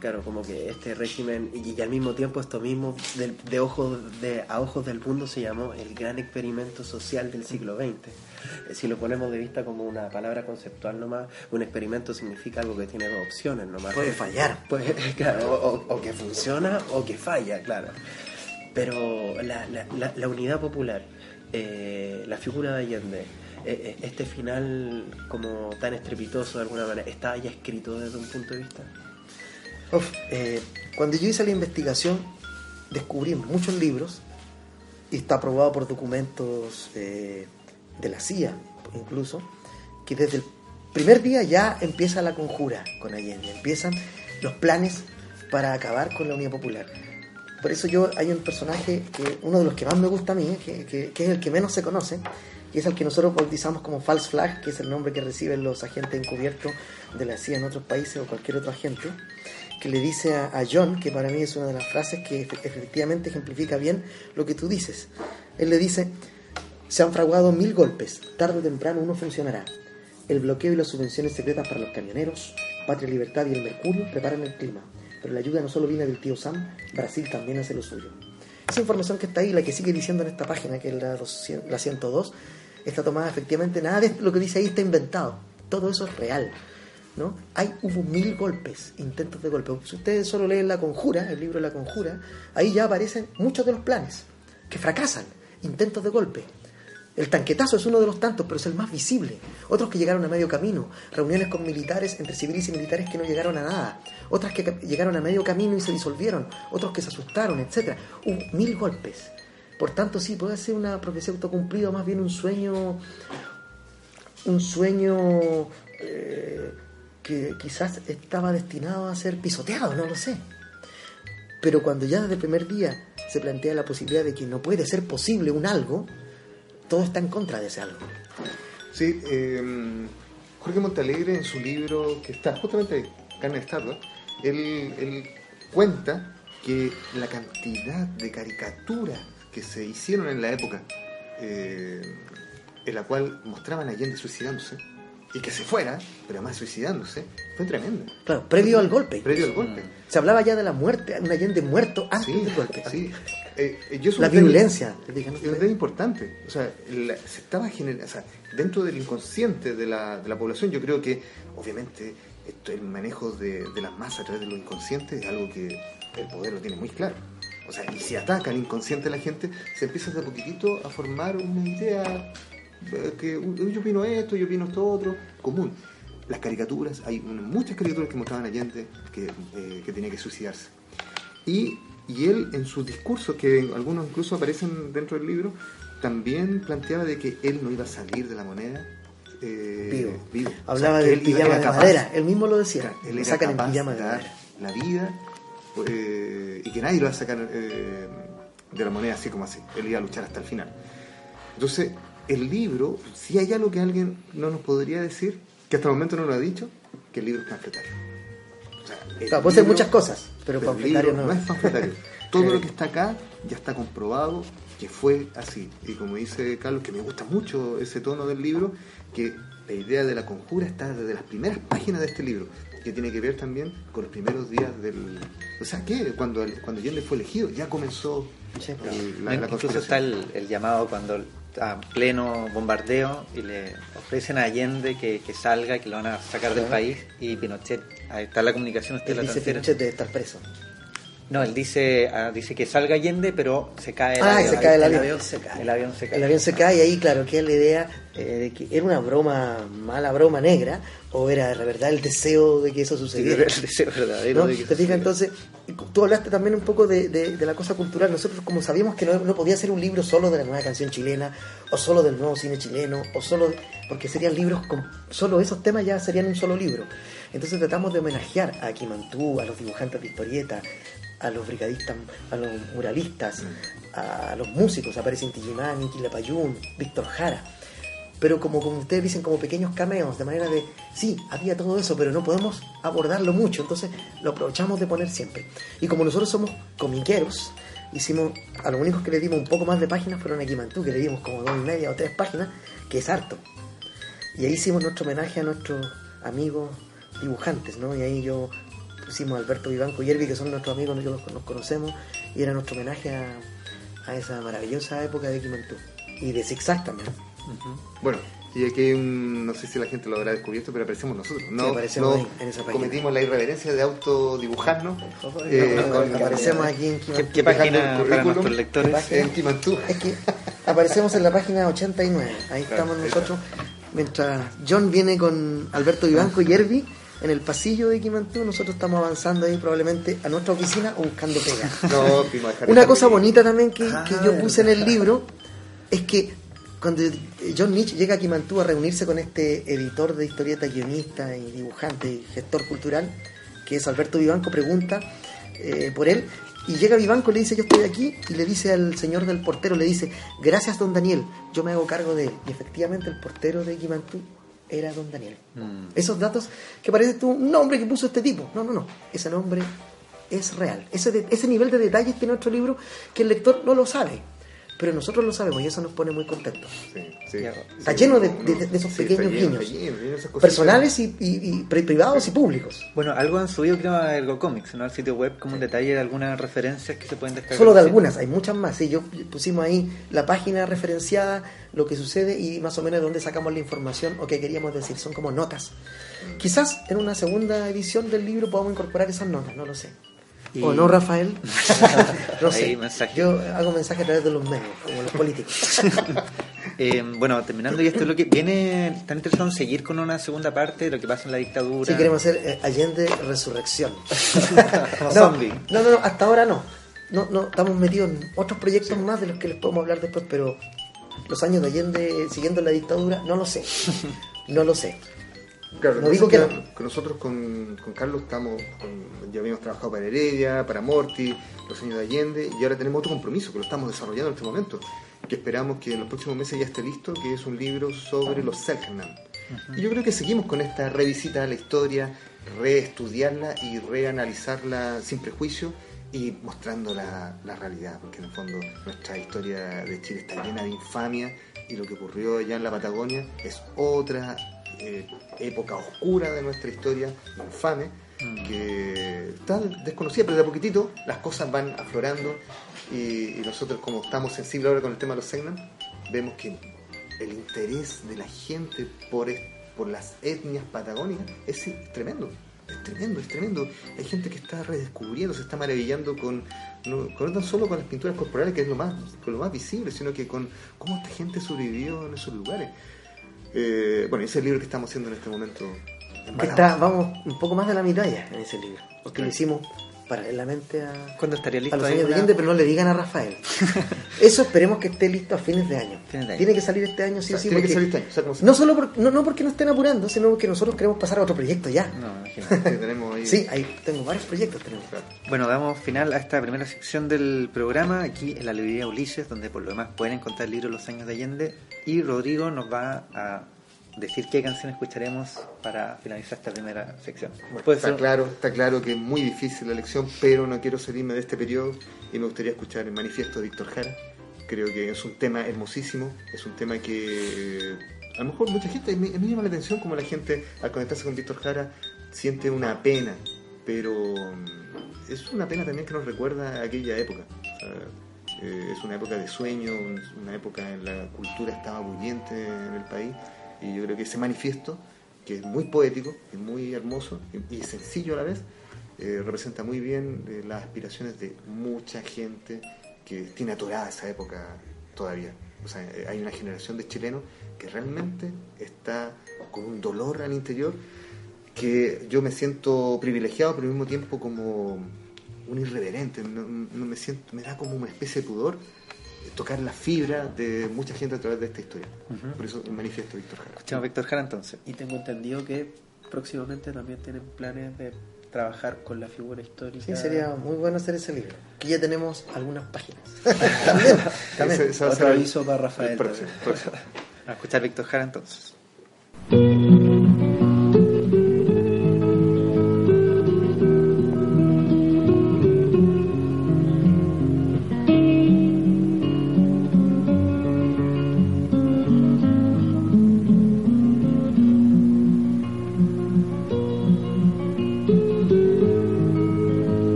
Claro, como que este régimen y, y al mismo tiempo esto mismo del- de, ojos de a ojos del mundo se llamó el gran experimento social del siglo XX. Eh, Si lo ponemos de vista como una palabra conceptual nomás, un experimento significa algo que tiene dos opciones nomás. Puede fallar. Pues, claro, o, que funciona o que falla, claro. Pero la, la- la- la unidad popular, eh, la figura de Allende, eh, eh, este final como tan estrepitoso de alguna manera, ¿estaba ya escrito desde un punto de vista? Uf, eh, cuando yo hice la investigación, descubrí muchos libros, y está aprobado por documentos eh, de la CIA, incluso, que desde el primer día ya empieza la conjura con Allende, empiezan los planes para acabar con la Unidad Popular. Por eso yo hay un personaje que uno de los que más me gusta a mí, que, que- que es el que menos se conoce, y es el que nosotros bautizamos como false flag, que es el nombre que reciben los agentes encubiertos de la CIA en otros países o cualquier otro agente, le dice a, John, que para mí es una de las frases que efe- efectivamente ejemplifica bien lo que tú dices. Él le dice, se han fraguado mil golpes, tarde o temprano uno funcionará. El bloqueo y las subvenciones secretas para los camioneros, Patria Libertad y el Mercurio preparan el clima. Pero la ayuda no solo viene del tío Sam, Brasil también hace lo suyo. Esa información que está ahí, la que sigue diciendo en esta página, que es la, 200 la 102, está tomada efectivamente, nada de lo que dice ahí está inventado. Todo eso es real. ¿No? Hay, hubo mil golpes, intentos de golpe. Si ustedes solo leen La Conjura, el libro La Conjura, ahí ya aparecen muchos de los planes que fracasan, intentos de golpe. El tanquetazo es uno de los tantos, pero es el más visible. Otros que llegaron a medio camino, reuniones con militares, entre civiles y militares que no llegaron a nada. Otras que llegaron a medio camino y se disolvieron. Otros que se asustaron, etc. Hubo mil golpes. Por tanto, sí, puede ser una profecía autocumplida, más bien un sueño, un sueño eh, que quizás estaba destinado a ser pisoteado, no lo sé. Pero cuando ya desde el primer día se plantea la posibilidad de que no puede ser posible un algo, todo está en contra de ese algo. Sí, eh, Jorge Montalegre en su libro, que está justamente en Carne de Stardust, él, él cuenta que la cantidad de caricaturas que se hicieron en la época eh, en la cual mostraban a Allende suicidándose y que se fuera, pero además suicidándose, fue tremenda. Claro, previo al golpe. Previo al golpe. Se hablaba ya de la muerte, un Allende muerto antes Sí, del golpe. sí. Eh, eh, yo La violencia, Es un ustedes. tema importante. O sea, la- se estaba generando, o sea, dentro del inconsciente de la, de la población, yo creo que, obviamente, esto, el manejo de, de las masas a través de lo inconsciente es algo que el poder lo tiene muy claro. O sea, y si ataca al inconsciente de la gente, se empieza de a poquitito a formar una idea que uh, yo opino esto, yo opino esto otro, común. Las caricaturas, hay muchas caricaturas que mostraban a Allende que, eh, que tenía que suicidarse. Y, y él en sus discursos, que algunos incluso aparecen dentro del libro, también planteaba de que él no iba a salir de la moneda eh, Vivo. O Hablaba sea, que del pijama de capaz- madera. Él mismo lo decía. Claro, él Lo sacan en pijama de de dar madera. la vida eh, y que nadie lo va a sacar eh, de la moneda así como así. Él iba a luchar hasta el final. Entonces, el libro, si hay algo que alguien no nos podría decir, que hasta el momento no lo ha dicho, que el libro es panfletario. O sea, el Claro, puede ser muchas cosas, pero el panfletario libro no. es panfletario. Todo lo que está acá ya está comprobado que fue así. Y como dice Carlos, que me gusta mucho ese tono del libro, que la idea de la conjura está desde las primeras páginas de este libro, que tiene que ver también con los primeros días del... O sea, que cuando, cuando Allende fue elegido ya comenzó Sí. la, la Incluso conspiración. está el, el llamado cuando a pleno bombardeo y le ofrecen a Allende que, que salga, que lo van a sacar del país y Pinochet, ahí está la comunicación, usted Él la dice. Pinochet debe estar preso. No, él dice, ah, dice que salga Allende, pero se cae el Ah, avión. se cae el El avión. avión se cae. El avión se cae. El avión se cae y ahí, claro, que es la idea eh, de que era una broma, mala broma negra, o era la verdad el deseo de que eso Sí, sucediera. el deseo verdadero ¿no? de que ¿Te fijas? Entonces, tú hablaste también un poco de, de- de la cosa cultural. Nosotros, como sabíamos que no, no podía ser un libro solo de la nueva canción chilena, o solo del nuevo cine chileno, o solo. porque serían libros con. Solo esos temas ya serían un solo libro. Entonces tratamos de homenajear a Kimantú, a los dibujantes de historieta, a los brigadistas, a los muralistas, a los músicos, aparece Inti Gimani, Quilapayún, Víctor Jara. Pero como, como ustedes dicen, como pequeños cameos, de manera de, sí, había todo eso, pero no podemos abordarlo mucho, entonces lo aprovechamos de poner siempre. Y como nosotros somos comiqueros, hicimos, a los únicos que le dimos un poco más de páginas fueron a Kimantú, que le dimos como dos y media o tres páginas, que es harto. Y ahí hicimos nuestro homenaje a nuestros amigos dibujantes, ¿no? Y ahí yo pusimos a Alberto Vivanco y Yervi, que son nuestros amigos, nosotros nos conocemos, y era nuestro homenaje a, a esa maravillosa época de Kimantú. Y de Zigzag también. Bueno, y aquí hay un, no sé si la gente lo habrá descubierto, pero aparecemos nosotros. No, aparecemos no ahí, en esa página. cometimos la irreverencia de autodibujarnos. No, eh, no, con- aparecemos aquí en ¿Qué, Kimantú. qué Dejando página para nuestros lectores? En Kimantú. Es que aparecemos en la página 89. Ahí estamos ahí nosotros. Mientras John viene con Alberto Vivanco y Yervi en el pasillo de Kimantú, nosotros estamos avanzando ahí probablemente a nuestra oficina o buscando pega. No, Una cosa bonita también que, Ah, que yo puse en el libro es que cuando John Nietzsche llega a Kimantú a reunirse con este editor de historieta, guionista y dibujante y gestor cultural, que es Alberto Vivanco, pregunta eh, por él. Y llega Vivanco, le dice, yo estoy aquí, y le dice al señor del portero, le dice, gracias don Daniel, yo me hago cargo de él. Y efectivamente el portero de Kimantú era don Daniel. Mm. Esos datos que parece tú un nombre que puso este tipo. No, no, no. Ese nombre es real. Ese, de- ese nivel de detalles tiene nuestro libro que el lector no lo sabe. Pero nosotros lo sabemos y eso nos pone muy contentos. Sí, sí. Está lleno de- de- de esos Sí, pequeños lleno, guiños. lleno, lleno. Personales y, y- y pri- privados y públicos. Bueno, algo han subido creo a Ergo Comics, ¿no? Al sitio web como un detalle de algunas referencias que se pueden descargar. Solo de algunas, hay muchas más. Sí, yo pusimos ahí la página referenciada, lo que sucede y más o menos de dónde sacamos la información o qué queríamos decir. Son como notas. Quizás en una segunda edición del libro podamos incorporar esas notas, no lo sé. Y- ¿O no, Rafael? no sé. Yo hago mensaje a través de los medios, como los políticos. Eh, bueno, terminando y esto es lo que viene, están interesados en seguir con una segunda parte de lo que pasa en la dictadura. Sí, queremos hacer eh, Allende Resurrección. Como no, zombie. no, no, no, hasta ahora no. No, no, estamos metidos en otros proyectos más de los que les podemos hablar después, pero los años de Allende siguiendo la dictadura, no lo sé. No lo sé. Claro, No lo digo que nosotros con, con Carlos estamos, con- ya habíamos trabajado para Heredia, para Morty, los años de Allende, y ahora tenemos otro compromiso que lo estamos desarrollando en este momento, que esperamos que en los próximos meses ya esté listo, que es un libro sobre los Selknam. Y yo creo que seguimos con esta revisita a la historia, reestudiarla y reanalizarla sin prejuicio y mostrando la, la realidad, porque en el fondo nuestra historia de Chile está llena de infamia y lo que ocurrió allá en la Patagonia es otra eh, época oscura de nuestra historia, infame, que está desconocida, pero de a poquitito las cosas van aflorando y, y nosotros como estamos sensibles ahora con el tema de los Segnan, vemos que el interés de la gente por, por las etnias patagónicas es tremendo. Es tremendo, es tremendo. Hay gente que está redescubriendo, se está maravillando con no, con no tan solo con las pinturas corporales, que es lo más, con lo más visible, sino que con cómo esta gente sobrevivió en esos lugares. Eh, bueno, ese es el libro que estamos haciendo en este momento. está, vamos, un poco más de la mitad ya en ese libro. Porque lo hicimos paralelamente a, ¿Cuándo estaría listo a los años de Allende, pero no le digan a Rafael. Eso esperemos que esté listo a fines de año. Fines de año. Tiene que salir este año, sí o O sea, sí. tiene que porque- salir este año, o sea, como se- No solo por- no, no porque nos estén apurando, sino porque nosotros queremos pasar a otro proyecto ya. No, imagínate. que tenemos ahí. Sí, ahí tengo varios proyectos. Tenemos. Claro. Bueno, damos final a esta primera sección del programa, aquí en la librería Ulises, donde por lo demás pueden encontrar el libro Los años de Allende. Y Rodrigo nos va a decir qué canción escucharemos para finalizar esta primera sección. Puede Está ser- claro, está claro que es muy difícil la elección, pero no quiero salirme de este periodo y me gustaría escuchar el manifiesto de Víctor Jara. Creo que es un tema hermosísimo, es un tema que a lo mejor mucha gente, me, me llama la atención como la gente al conectarse con Víctor Jara siente una pena, pero mm, es una pena también que nos recuerda a aquella época. O sea, eh, es una época de sueño, un- una época en la cultura estaba bullente en el país y yo creo que ese manifiesto, que es muy poético, es muy hermoso y, sencillo a la vez, eh, representa muy bien eh, las aspiraciones de mucha gente que tiene atorada esa época todavía. O sea, eh, hay una generación de chilenos que realmente está con un dolor al interior que yo me siento privilegiado, pero al mismo tiempo como un irreverente. No, me siento, me da como una especie de pudor tocar la fibra de mucha gente a través de esta historia. Por eso el manifiesto Víctor Jara. Escuchamos a Víctor Jara entonces. Y tengo entendido que próximamente también tienen planes de trabajar con la figura histórica. Sí, sería muy bueno hacer ese libro. Que ya tenemos algunas páginas. también, también. Otro el- aviso para Rafael. el próximo, próximo. A escuchar Víctor Jara entonces.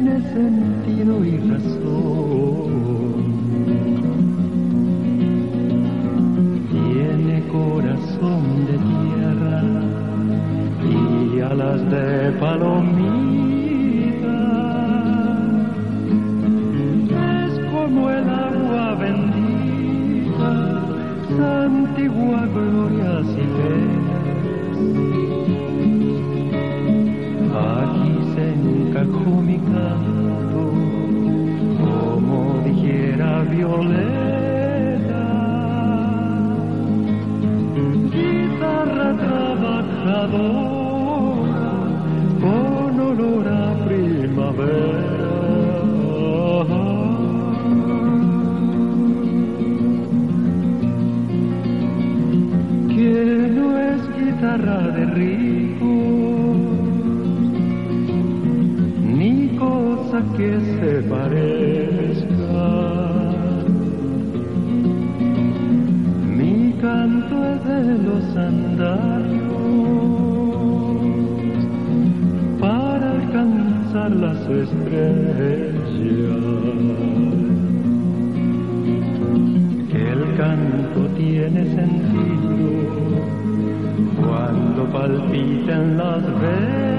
Tiene sentido y razón. Tiene corazón de tierra y alas de palomita. Es como el agua bendita, santigua gloria que se parezca. Mi canto es de los andarios para alcanzar las estrellas. El canto tiene sentido cuando palpitan las venas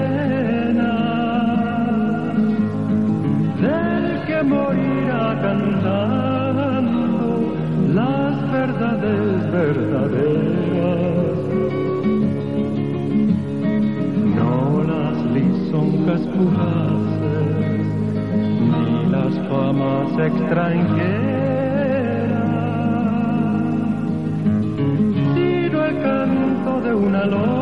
verdaderas. No las lisonjas fugaces, ni las famas extranjeras, sino el canto de una lonja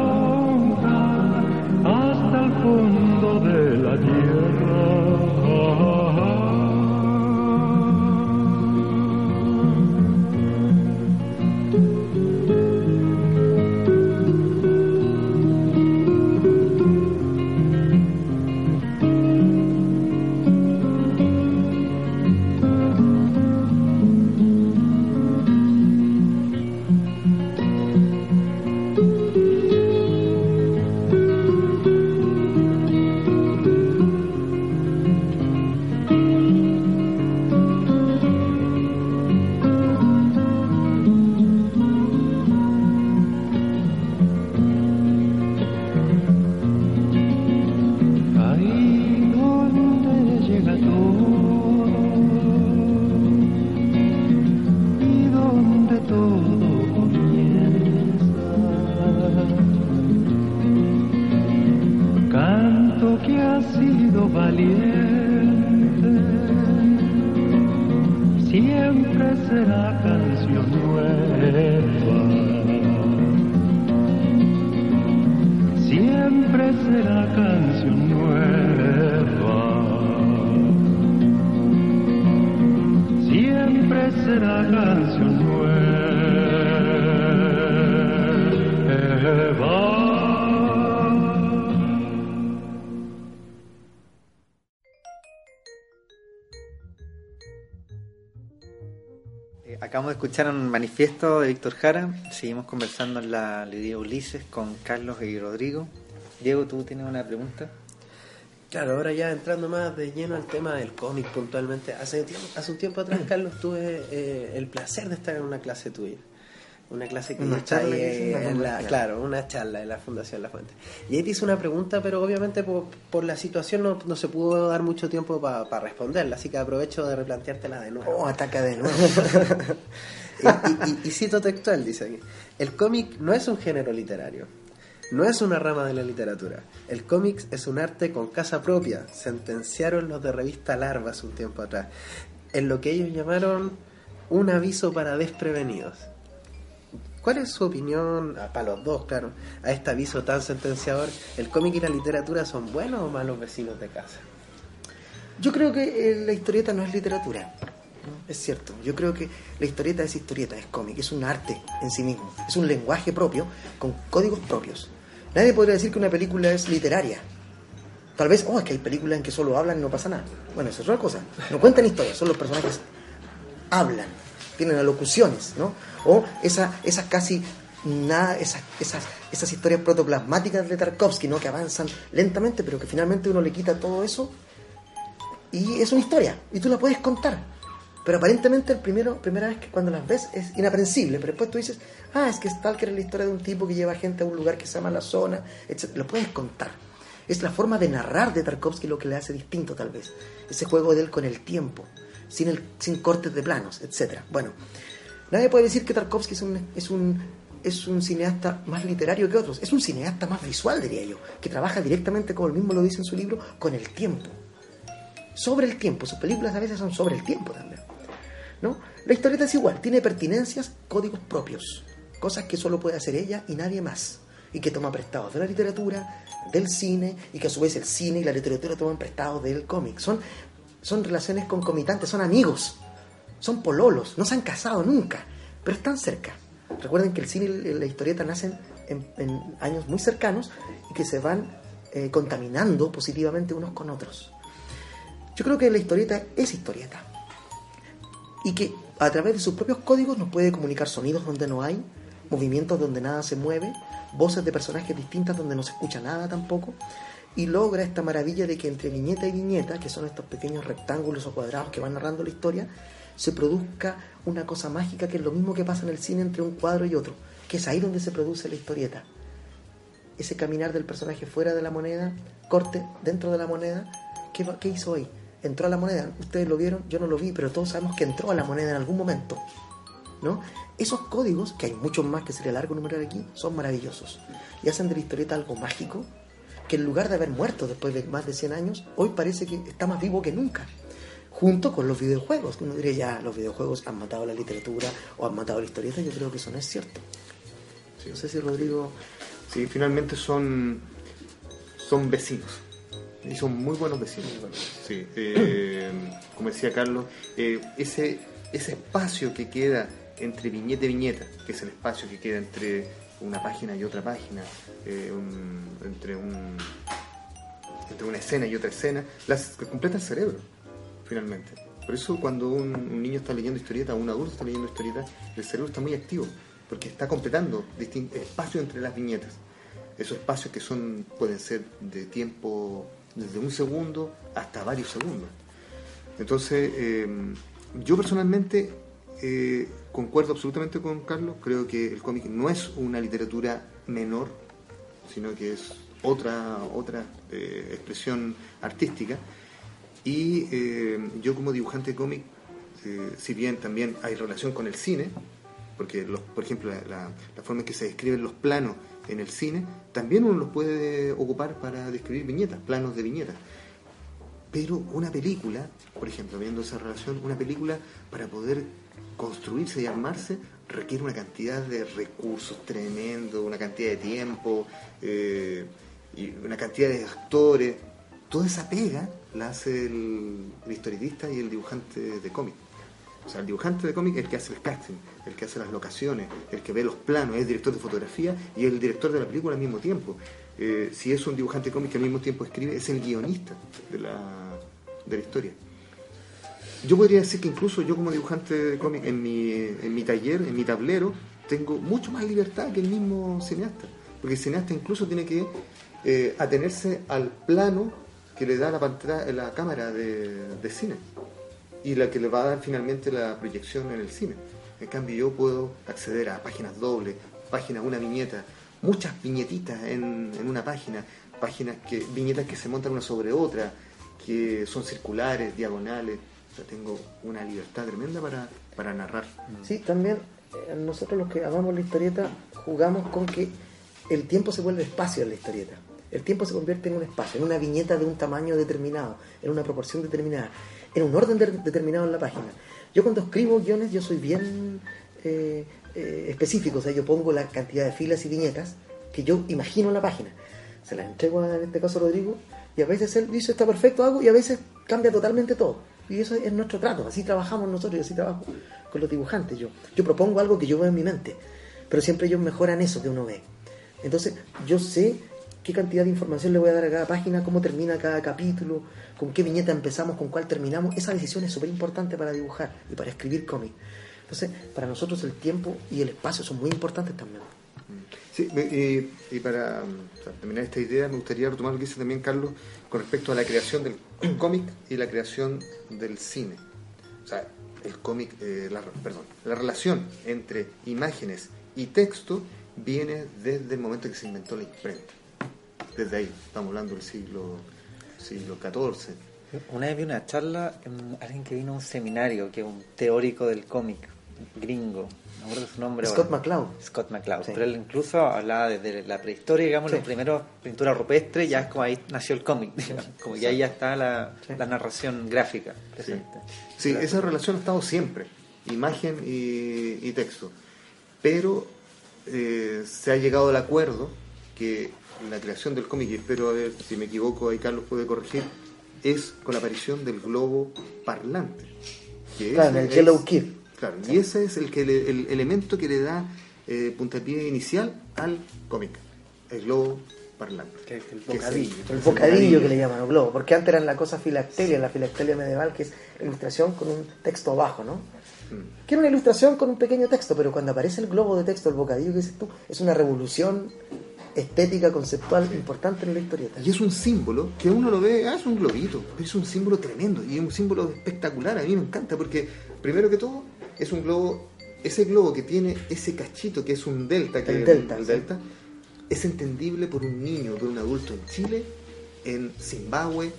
donde Acabamos de escuchar un manifiesto de Víctor Jara. Seguimos conversando en la Lidia Ulises con Carlos y Rodrigo. Diego, ¿tú tienes una pregunta? Claro, ahora ya entrando más de lleno al tema del cómic puntualmente. Hace, tiempo- hace un tiempo atrás, Carlos, tuve eh, el placer de estar en una clase tuya. Una clase que Una está charla ahí, que en la en la- universidad. Claro, una charla en la Fundación La Fuente. Y ahí te hice una pregunta, pero obviamente por, por la situación no, no se pudo dar mucho tiempo para responderla, así que aprovecho de replanteártela de nuevo. Oh, ataca de nuevo. y, y- y- y cito textual, dice aquí. El cómic no es un género literario, no es una rama de la literatura. El cómic es un arte con casa propia, sentenciaron los de revista Larvas un tiempo atrás, en lo que ellos llamaron un aviso para desprevenidos. ¿Cuál es su opinión, ah, para los dos, claro, a este aviso tan sentenciador? ¿El cómic y la literatura son buenos o malos vecinos de casa? Yo creo que eh, la historieta no es literatura. Es cierto. Yo creo que la historieta es historieta, es cómic, es un arte en sí mismo. Es un lenguaje propio, con códigos propios. Nadie podría decir que una película es literaria. Tal vez, oh, es que hay películas en que solo hablan y no pasa nada. Bueno, eso es otra cosa. No cuentan historias, son los personajes hablan, tienen alocuciones, ¿no? O esa, esas casi nada, esas, esas, esas historias protoplasmáticas de Tarkovsky, ¿no? Que avanzan lentamente, pero que finalmente uno le quita todo eso y es una historia, y tú la puedes contar. Pero aparentemente el primero, primera vez que cuando las ves es inaprensible, pero después tú dices, ah, es que es la historia de un tipo que lleva gente a un lugar que se llama la zona, etc. Lo puedes contar. Es la forma de narrar de Tarkovsky lo que le hace distinto tal vez. Ese juego de él con el tiempo, sin, el, sin cortes de planos, etc. Bueno, nadie puede decir que Tarkovsky es un, es un, es un cineasta más literario que otros. Es un cineasta más visual, diría yo, que trabaja directamente, como él mismo lo dice en su libro, con el tiempo sobre el tiempo. Sus películas a veces son sobre el tiempo también. ¿no? La historieta es igual, tiene pertinencias, códigos propios, cosas que solo puede hacer ella y nadie más. Y que toma prestados de la literatura, del cine, y que a su vez el cine y la literatura toman prestados del cómic. Son, son relaciones concomitantes, son amigos, son pololos, no se han casado nunca, pero están cerca. Recuerden que el cine y la historieta nacen en, años muy cercanos y que se van eh, contaminando positivamente unos con otros. Yo creo que la historieta es historieta. Y que a través de sus propios códigos nos puede comunicar sonidos donde no hay, movimientos donde nada se mueve, voces de personajes distintas donde no se escucha nada tampoco. Y logra esta maravilla de que entre viñeta y viñeta, que son estos pequeños rectángulos o cuadrados que van narrando la historia, se produzca una cosa mágica que es lo mismo que pasa en el cine entre un cuadro y otro, que es ahí donde se produce la historieta. Ese caminar del personaje fuera de la moneda, corte dentro de la moneda, ¿qué, qué hizo hoy? Entró a la moneda, ustedes lo vieron, yo no lo vi, pero todos sabemos que entró a la moneda en algún momento. ¿no? Esos códigos, que hay muchos más que sería largo numerar aquí, son maravillosos y hacen de la historieta algo mágico que en lugar de haber muerto después de más de 100 años, hoy parece que está más vivo que nunca. Junto con los videojuegos, uno diría ya, los videojuegos han matado la literatura o han matado la historieta, yo creo que eso no es cierto. Sí. No sé si Rodrigo... Sí, finalmente son, son vecinos. Y son muy buenos vecinos. Sí, eh, como decía Carlos, eh, ese, ese espacio que queda entre viñeta y viñeta, que es el espacio que queda entre una página y otra página, eh, un- entre, un, entre una escena y otra escena, las completa el cerebro, finalmente. Por eso cuando un, niño está leyendo historieta o un adulto está leyendo historieta, el cerebro está muy activo, porque está completando espacios entre las viñetas. Esos espacios que son pueden ser de tiempo desde un segundo hasta varios segundos. Entonces, eh, yo personalmente eh, concuerdo absolutamente con Carlos, creo que el cómic no es una literatura menor, sino que es otra, otra eh, expresión artística. Y eh, yo como dibujante cómic, eh, si bien también hay relación con el cine, porque los, por ejemplo la forma en que se describen los planos en el cine, también uno los puede ocupar para describir viñetas, planos de viñetas. Pero una película, por ejemplo, viendo esa relación, una película para poder construirse y armarse requiere una cantidad de recursos tremendo, una cantidad de tiempo, eh, y una cantidad de actores. Toda esa pega la hace el, el historietista y el dibujante de cómic. O sea, el dibujante de cómic es el que hace el casting, el que hace las locaciones, el que ve los planos, es director de fotografía y el director de la película al mismo tiempo. Eh, si es un dibujante de cómic que al mismo tiempo escribe, es el guionista de la, de la historia. Yo podría decir que incluso yo como dibujante de cómic en mi, en mi taller, en mi tablero, tengo mucho más libertad que el mismo cineasta. Porque el cineasta incluso tiene que eh, atenerse al plano que le da la pantalla, la cámara de, de cine y la que le va a dar finalmente la proyección en el cine. En cambio yo puedo acceder a páginas dobles, páginas, una viñeta, muchas viñetitas en, en una página, páginas que, viñetas que se montan una sobre otra, que son circulares, diagonales. O sea, tengo una libertad tremenda para, para narrar. Sí, también eh, nosotros los que amamos la historieta jugamos con que el tiempo se vuelve espacio en la historieta. El tiempo se convierte en un espacio, en una viñeta de un tamaño determinado, en una proporción determinada, en un orden de- determinado en la página. Yo cuando escribo guiones yo soy bien eh, eh, específico, o sea, yo pongo la cantidad de filas y viñetas que yo imagino en la página. Se las entrego a, en este caso Rodrigo y a veces él dice está perfecto, hago y a veces cambia totalmente todo. Y eso es nuestro trato, así trabajamos nosotros y así trabajo con los dibujantes. Yo, yo propongo algo que yo veo en mi mente, pero siempre ellos mejoran eso que uno ve. Entonces yo sé qué cantidad de información le voy a dar a cada página, cómo termina cada capítulo, con qué viñeta empezamos, con cuál terminamos. Esa decisión es súper importante para dibujar y para escribir cómic. Entonces, para nosotros el tiempo y el espacio son muy importantes también. Sí, me- y, para mm, terminar esta idea, me gustaría retomar lo que dice también Carlos con respecto a la creación del cómic y la creación del cine. O sea, el cómic, eh, perdón, la relación entre imágenes y texto viene desde el momento que se inventó la imprenta. Desde ahí, estamos hablando del siglo, siglo XIV. Una vez vi una charla, en alguien que vino a un seminario, que es un teórico del cómic gringo, no me acuerdo su nombre. Scott ahora. McCloud. Scott McCloud. Sí. Pero él incluso hablaba desde la prehistoria, digamos, Sí. los primeros pinturas rupestres, ya es como ahí nació el cómic, como ya ahí ya está la, Sí. la narración gráfica presente. Sí, esa relación ha estado siempre, imagen y, y texto. Pero eh, se ha llegado al acuerdo que la creación del cómic, y espero a ver si me equivoco, ahí Carlos puede corregir, es con la aparición del globo parlante. que Claro, el es- Yellow Kid. Claro, y ese es el, que le- el elemento que le da eh, puntapié inicial al cómic, el globo parlante. Que es el Que es bocadillo. El bocadillo que le llaman, o globo, porque antes eran la cosa filactelia, la filactelia medieval, que es la ilustración con un texto abajo, ¿no? Mm. Que era una ilustración con un pequeño texto, pero cuando aparece el globo de texto, el bocadillo que dices tú, es una revolución estética, conceptual importante en la historieta. Y es un símbolo que uno lo ve, ah, es un globito, pero es un símbolo tremendo y es un símbolo espectacular. A mí me encanta porque, primero que todo, es un globo, ese globo que tiene ese cachito que es un delta, que El es delta, el delta, es entendible por un niño, por un adulto en Chile, en Zimbabue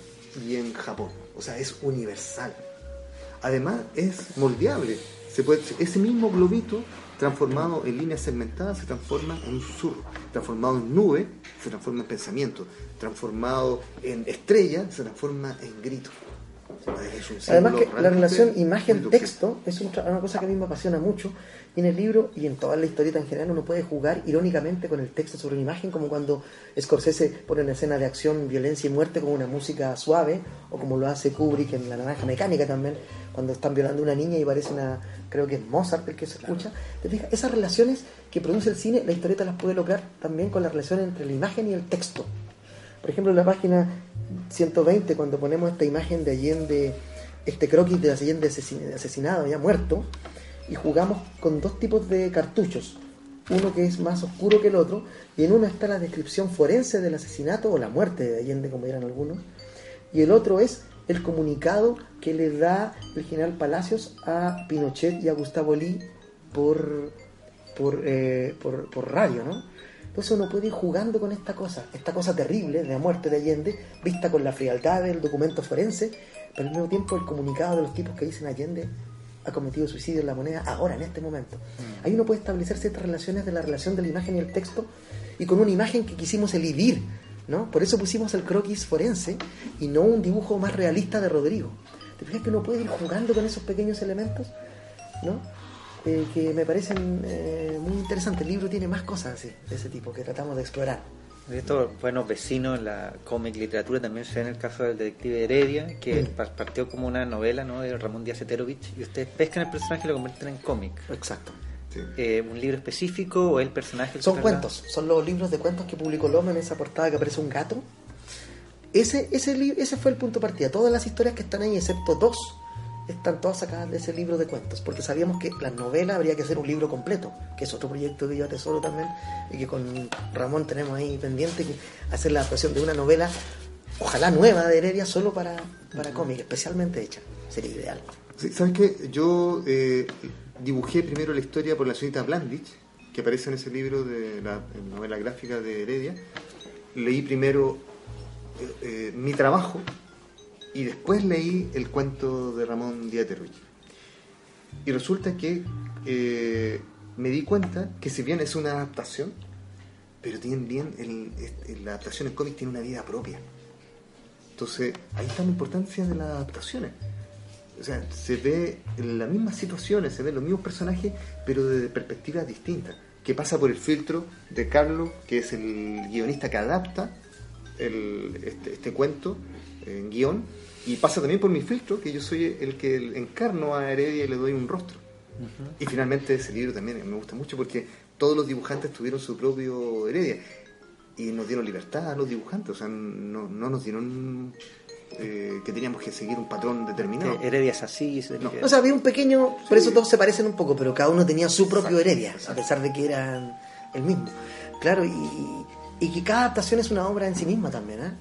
y en Japón. O sea, es universal. Además, es moldeable. Se puede, ese mismo globito transformado en líneas segmentadas se transforma en un susurro, transformado en nube se transforma en pensamiento, transformado en estrella se transforma en grito. Además que la relación imagen-texto es una cosa que a mí me apasiona mucho. Y en el libro y en toda la historieta en general uno puede jugar irónicamente con el texto sobre una imagen como cuando Scorsese pone una escena de acción, violencia y muerte con una música suave o como lo hace Kubrick en La Naranja Mecánica también cuando están violando a una niña y parece una, creo que es Mozart el que se escucha. ¿Te fijas? Esas relaciones que produce el cine, la historieta las puede lograr también con la relación entre la imagen y el texto. Por ejemplo, en la página 120, cuando ponemos esta imagen de Allende, este croquis de Allende asesin- asesinado, ya muerto, y jugamos con dos tipos de cartuchos. Uno que es más oscuro que el otro, y en uno está la descripción forense del asesinato o la muerte de Allende, como dirán algunos, y el otro es el comunicado que le da el general Palacios a Pinochet y a Gustavo Lee por, por, eh, por, por radio, ¿no? Entonces uno puede ir jugando con esta cosa, esta cosa terrible de la muerte de Allende, vista con la frialdad del documento forense, pero al mismo tiempo el comunicado de los tipos que dicen Allende ha cometido suicidio en la moneda ahora, en este momento. Ahí uno puede establecer ciertas relaciones de la relación de la imagen y el texto, y con una imagen que quisimos elidir, ¿no? Por eso pusimos el croquis forense y no un dibujo más realista de Rodrigo. ¿Te fijas que uno puede ir jugando con esos pequeños elementos? ¿no? Eh, que me parecen eh, muy interesantes. El libro tiene más cosas así, de ese tipo, que tratamos de explorar. Estos buenos vecinos en la cómic literatura también se ve en el caso del detective Heredia, que Mm. pa- partió como una novela ¿no? de Ramón Díaz Eterovich, y ustedes pescan el personaje y lo convierten en cómic. Exacto. Sí. Eh, ¿Un libro específico o el personaje? el Son cuentos, son los libros de cuentos que publicó Loma en esa portada que aparece un gato. Ese, ese, ese fue el punto de partida. Todas las historias que están ahí, excepto dos, están todas sacadas de ese libro de cuentos, porque sabíamos que la novela habría que hacer un libro completo, que es otro proyecto que yo atesoro también, y que con Ramón tenemos ahí pendiente, que hacer la adaptación de una novela ojalá nueva de Heredia, solo para, para cómic, especialmente hecha. Sería ideal. Sí, ¿Sabes qué? Yo eh, dibujé primero la historia por la señorita Blandich, que aparece en ese libro de la novela gráfica de Heredia. Leí primero eh, eh, mi trabajo y después leí el cuento de Ramón Díaz de. Y resulta que eh, me di cuenta que si bien es una adaptación, pero la adaptación en cómic tiene una vida propia. Entonces, ahí está la importancia de las adaptaciones. O sea, se ve en las mismas situaciones, se ven los mismos personajes, pero desde perspectivas distintas. Que pasa por el filtro de Carlos, que es el guionista que adapta el- este, este cuento en guion, y pasa también por mi filtro, que yo soy el que encarno a Heredia y le doy un rostro. Y finalmente ese libro también me gusta mucho porque todos los dibujantes tuvieron su propio Heredia y nos dieron libertad a los dibujantes, o sea, no, no nos dieron eh, que teníamos que seguir un patrón determinado. Que Heredia es así, No. O sea, había un pequeño. Por eso todos se parecen un poco, pero cada uno tenía su propio Heredia, a pesar de que eran el mismo. Claro, y, y que cada adaptación es una obra en sí misma también, ¿eh?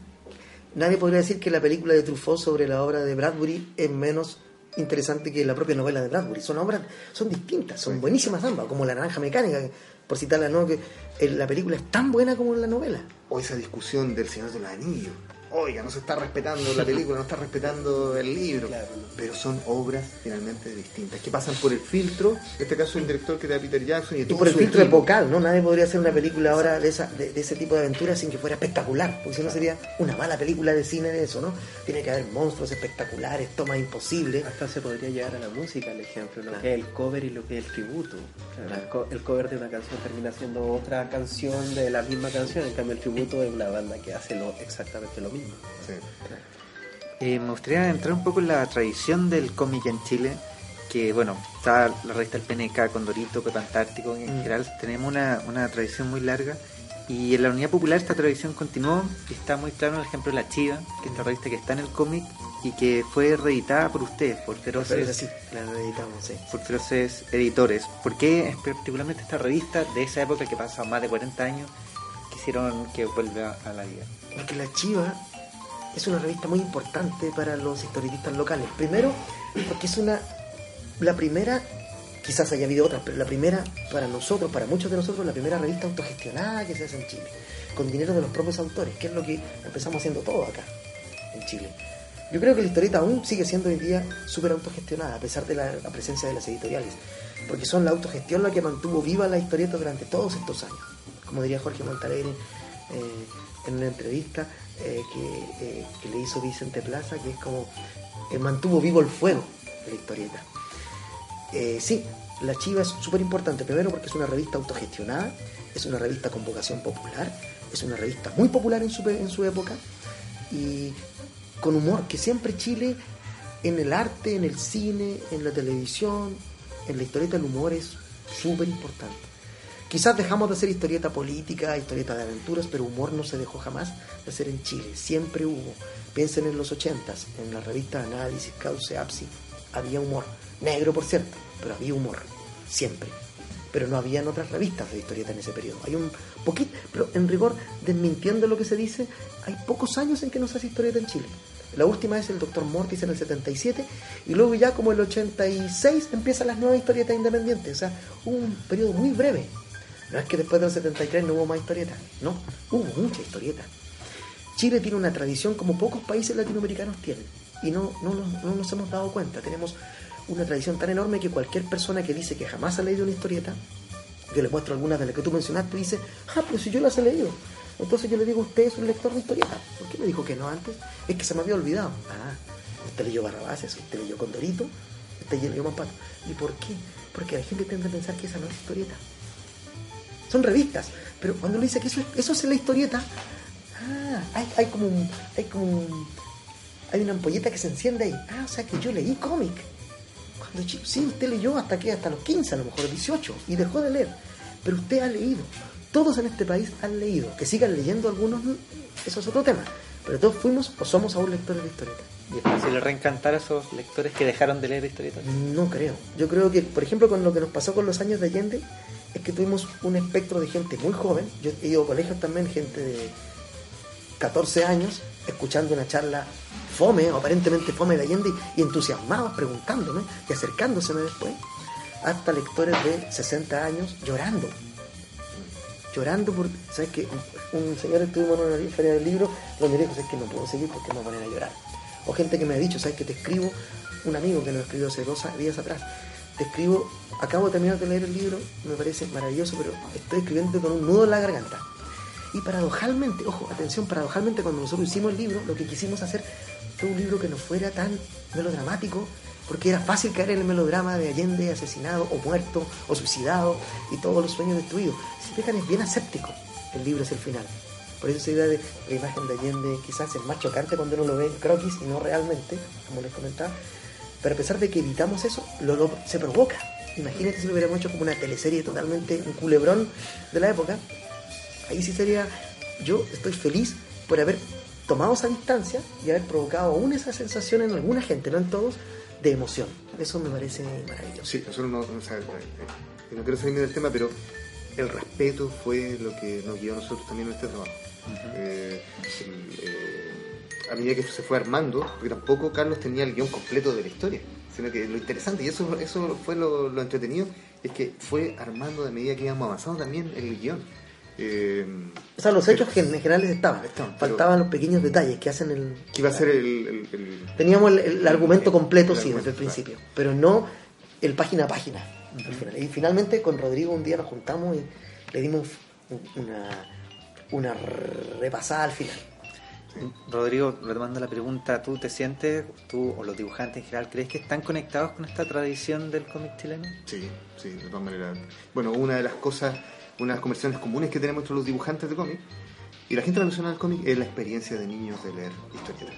Nadie podría decir que la película de Truffaut sobre la obra de Bradbury es menos interesante que la propia novela de Bradbury. Son obras, son distintas, son buenísimas ambas, como La Naranja Mecánica, por citarla, ¿no? Que eh, la película es tan buena como la novela. O esa discusión del Señor de los Anillos. Oiga, no se está respetando la película, no está respetando el libro. Claro. Pero son obras finalmente distintas, que pasan por el filtro, en este caso el director que era Peter Jackson y, Y por el filtro equipo. epocal, ¿no? Nadie podría hacer una película ahora de, esa, de, de ese tipo de aventuras sin que fuera espectacular, porque si no sería una mala película de cine de eso, ¿no? Tiene que haber monstruos espectaculares, tomas imposibles. Hasta se podría llegar a la música, el ejemplo, lo que es el cover y lo que es el tributo. Claro, el, co- el cover de una canción termina siendo otra canción de la misma canción, en cambio el tributo es una banda que hace lo, exactamente lo mismo. Sí. Eh, me gustaría entrar un poco en la tradición del cómic en Chile, que bueno, está la revista El PNK, Condorito, Pepe Antártico, en Mm. general tenemos una, una tradición muy larga y en la Unidad Popular esta tradición continuó y está muy claro en el ejemplo de La Chiva, que es la revista que está en el cómic y que fue reeditada por ustedes, por feroces, así, la editamos, sí. por feroces editores. ¿Por qué particularmente esta revista de esa época que pasa más de 40 años quisieron que vuelva a la vida? Porque La Chiva es una revista muy importante para los historietistas locales. Primero, porque es una. La primera, quizás haya habido otras, pero la primera, para nosotros, para muchos de nosotros, la primera revista autogestionada que se hace en Chile. Con dinero de los propios autores, que es lo que empezamos haciendo todo acá, en Chile. Yo creo que la historieta aún sigue siendo hoy día súper autogestionada, a pesar de la, presencia de las editoriales. Porque son la autogestión la que mantuvo viva la historieta durante todos estos años. Como diría Jorge Montalegre eh, en una entrevista eh, que, eh, que le hizo Vicente Plaza, que es como eh, mantuvo vivo el fuego de la historieta. Eh, sí, La Chiva es súper importante, primero porque es una revista autogestionada, es una revista con vocación popular, es una revista muy popular en su, en su época y con humor, que siempre Chile en el arte, en el cine, en la televisión, en la historieta el humor es súper importante. Quizás dejamos de hacer historieta política, historieta de aventuras, pero humor no se dejó jamás de hacer en Chile. Siempre hubo. Piensen en los ochentas, en la revista Análisis, Cauce, Apsi, había humor. Negro, por cierto, pero había humor. Siempre. Pero no habían otras revistas de historieta en ese periodo. Hay un poquito, pero en rigor, desmintiendo lo que se dice, hay pocos años en que no se hace historieta en Chile. La última es el Dr. Mortis en el 77 y luego ya como el 86 empiezan las nuevas historietas independientes. O sea, un periodo muy breve. No es que después del 73 no hubo más historietas, no, hubo mucha historieta. Chile tiene una tradición como pocos países latinoamericanos tienen y no, no, nos- no nos hemos dado cuenta. Tenemos una tradición tan enorme que cualquier persona que dice que jamás ha leído una historieta, yo le muestro algunas de las que tú mencionaste, dice, ah, pero si yo las he leído. Entonces yo le digo, usted es un lector de historieta. ¿Por qué me dijo que no antes? Es que se me había olvidado. Ah, usted leyó Barrabases, usted leyó Condorito, usted leyó Mampato. ¿Y por qué? Porque la gente tiende a pensar que esa no es historieta. Son revistas, pero cuando le dice que eso, es- eso es la historieta, ah, hay, hay como un, hay como hay una ampolleta que se enciende ahí. Ah, o sea que yo leí cómic. Cuando chi- sí, usted leyó hasta que hasta los 15, a lo mejor 18, y dejó de leer. Pero usted ha leído. Todos en este país han leído. Que sigan leyendo algunos, eso es otro tema. Pero todos fuimos o somos aún lectores de historieta. Y es fácil reencantar a esos lectores que dejaron de leer historietas. No creo. Yo creo que, por ejemplo, con lo que nos pasó con los años de Allende, es que tuvimos un espectro de gente muy joven. Yo he ido a colegios también, gente de 14 años escuchando una charla fome, aparentemente fome de Allende, y entusiasmados preguntándome y acercándoseme después, hasta lectores de 60 años llorando. Llorando por, ¿sabes qué? Un señor estuvimos en una feria del libro, me dijo, ¿sabes que No puedo seguir porque me voy a poner a llorar. O gente que me ha dicho, ¿sabes que Te escribo, un amigo que lo escribió hace dos días atrás, te escribo, acabo de terminar de leer el libro, me parece maravilloso, pero estoy escribiendo con un nudo en la garganta. Y paradojalmente, ojo, atención, paradojalmente cuando nosotros hicimos el libro, lo que quisimos hacer fue un libro que no fuera tan melodramático, porque era fácil caer en el melodrama de Allende asesinado o muerto o suicidado y todos los sueños destruidos. Si fijan, es bien aséptico el libro es el final. Por eso esa idea de la imagen de Allende quizás es más chocante cuando uno lo ve en croquis y no realmente, como les comentaba. Pero a pesar de que evitamos eso, lo, lo- se provoca. Imagínate si lo hubiéramos hecho como una teleserie totalmente un culebrón de la época. Ahí sí sería, yo estoy feliz por haber tomado esa distancia y haber provocado aún esa sensación en alguna gente, no en todos, de emoción. Eso me parece maravilloso. Sí, nosotros no, o sea, eh, eh, no quiero salirme del tema, pero el respeto fue lo que nos guió a nosotros también en este trabajo. Eh, eh, a medida que se fue armando, porque tampoco Carlos tenía el guion completo de la historia, sino que lo interesante, y eso, eso fue lo, lo entretenido, es que fue armando de medida que íbamos avanzando también el guion. Eh, O sea, los hechos gen- generales estaban, faltaban los pequeños detalles que hacen el... que iba a ser el, el- el- Teníamos el, el argumento completo, sí, argumento, desde el claro. principio, pero no el página a página. al final. Y finalmente con Rodrigo un día nos juntamos y le dimos un- una, una repasada al final. Rodrigo, retomando la pregunta, ¿tú te sientes, tú o los dibujantes en general, crees que están conectados con esta tradición del cómic chileno? Sí, sí, de todas maneras. Bueno, una de las cosas, una de las conversaciones comunes que tenemos entre los dibujantes de cómic y la gente relacionada al cómic es la experiencia de niños de leer historietas.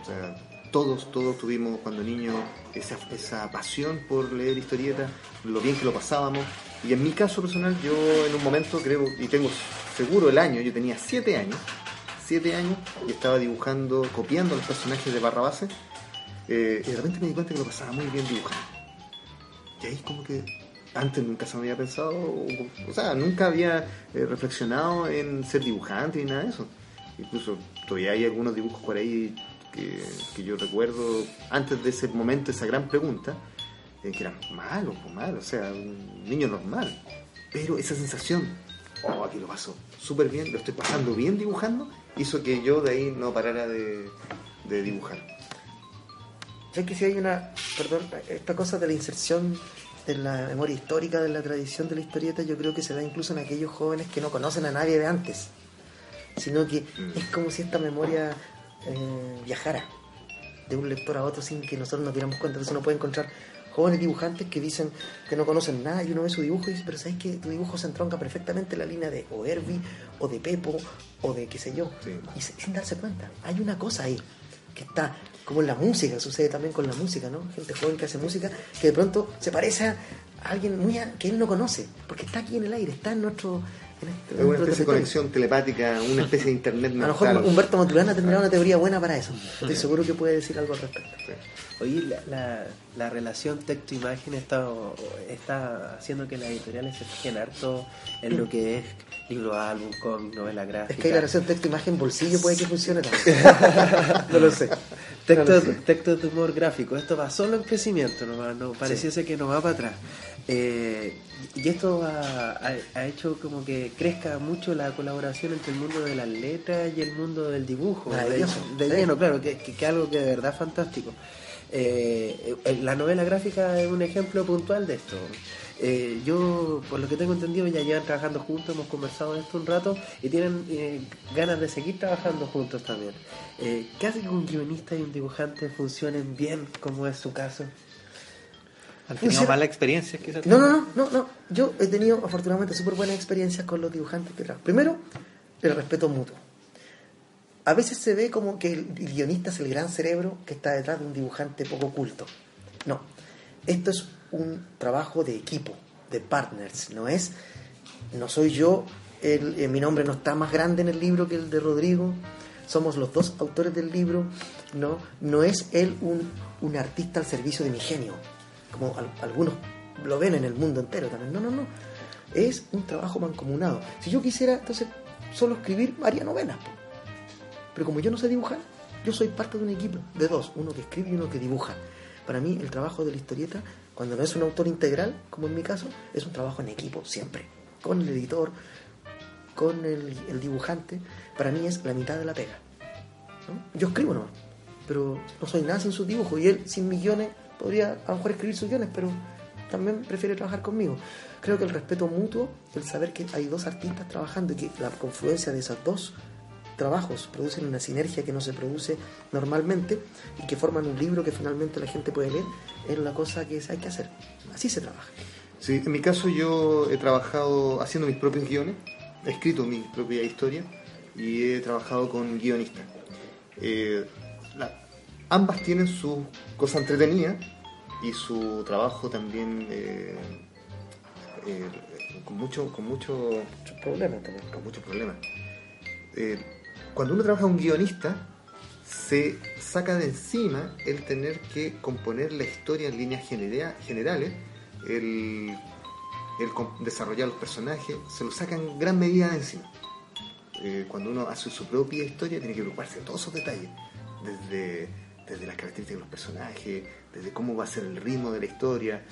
O sea, todos, todos tuvimos cuando niños esa, esa pasión por leer historietas, lo bien que lo pasábamos. Y en mi caso personal, yo en un momento creo, y tengo seguro el año, yo tenía siete años, siete años, y estaba dibujando, copiando los personajes de Barrabase, eh, y de repente me di cuenta que lo pasaba muy bien dibujando. Y ahí como que antes nunca se me había pensado, o, o sea, nunca había eh, reflexionado en ser dibujante ni nada de eso. Incluso todavía hay algunos dibujos por ahí que, que yo recuerdo antes de ese momento, esa gran pregunta, eh, que eran malos, malos, o sea, un niño normal. Pero esa sensación, oh, aquí lo paso súper bien, lo estoy pasando bien dibujando, hizo que yo de ahí no parara de, de dibujar. ¿Sabes que si hay una, perdón, esta cosa de la inserción de la memoria histórica, de la tradición de la historieta, yo creo que se da incluso en aquellos jóvenes que no conocen a nadie de antes, sino que Mm. es como si esta memoria eh, viajara de un lector a otro sin que nosotros nos diéramos cuenta. Entonces uno puede encontrar jóvenes dibujantes que dicen que no conocen nada y uno ve su dibujo y dice, pero ¿sabes que tu dibujo se entronca perfectamente en la línea de o Herbie o de Pepo o de qué sé yo? Sí. Y sin darse cuenta, hay una cosa ahí que está como en la música, sucede también con la música, ¿no? Gente joven que hace música que de pronto se parece a alguien muy a- que él no conoce, porque está aquí en el aire, está en nuestro... Este- Es en una especie de conexión telepática, una especie de internet A lo mejor mental. Humberto Maturana tendrá una teoría buena para eso. Estoy seguro que puede decir algo al respecto. Oye, la, la, la relación texto-imagen está, está haciendo que las editoriales se fijen harto en lo que es libro álbum, cómic, novela gráfica. Es que hay la relación texto-imagen-bolsillo puede que funcione también. no lo sé. Texto, No lo sé. texto de humor gráfico. Esto va solo en crecimiento, no, va- no pareciese que no va para atrás. Eh, y esto ha, ha- ha hecho como que crezca mucho la colaboración entre el mundo de las letras y el mundo del dibujo. De, Maravilloso. de Sí. lleno, claro, que, que, que algo que de verdad es fantástico. Eh, eh, la novela gráfica es un ejemplo puntual de esto. Eh, yo, por lo que tengo entendido, ya llevan trabajando juntos, hemos conversado de esto un rato y tienen eh, ganas de seguir trabajando juntos también. Eh, ¿Qué hace que un guionista y un dibujante funcionen bien, como es su caso? ¿Han tenido Funciona- malas experiencias quizás? No, no, no, no, no. Yo he tenido afortunadamente súper buenas experiencias con los dibujantes que trabajo. Primero, el respeto mutuo. A veces se ve como que el guionista es el gran cerebro que está detrás de un dibujante poco culto. No, esto es un trabajo de equipo, de partners. No es, no soy yo, el- eh, mi nombre no está más grande en el libro que el de Rodrigo. Somos los dos autores del libro. No, no es él un, un artista al servicio de mi genio, como al- algunos lo ven en el mundo entero también. No, no, no. Es un trabajo mancomunado. Si yo quisiera, entonces, solo escribir, haría novelas. po. Pero como yo no sé dibujar, yo soy parte de un equipo de dos, uno que escribe y uno que dibuja. Para mí el trabajo de la historieta, cuando no es un autor integral, como en mi caso, es un trabajo en equipo, siempre. Con el editor, con el, dibujante, para mí es la mitad de la pega. Yo escribo no, pero no soy nada sin sus dibujos y él sin mis guiones podría a lo mejor escribir sus guiones, pero también prefiere trabajar conmigo. Creo que el respeto mutuo, el saber que hay dos artistas trabajando y que la confluencia de esos dos trabajos producen una sinergia que no se produce normalmente y que forman un libro que finalmente la gente puede leer, es la cosa que hay que hacer. Así se trabaja. Sí, en mi caso yo he trabajado haciendo mis propios guiones, he escrito mi propia historia y he trabajado con guionistas. Eh, ambas tienen su cosa entretenida y su trabajo también eh, eh, con mucho con mucho Muchos problemas también. con muchos problemas. Eh, cuando uno trabaja con un guionista, se saca de encima el tener que componer la historia en líneas genera- generales, el, desarrollar los personajes, se lo saca en gran medida de encima. Cuando uno hace su propia historia, tiene que preocuparse de todos esos detalles, desde, desde las características de los personajes, desde cómo va a ser el ritmo de la historia.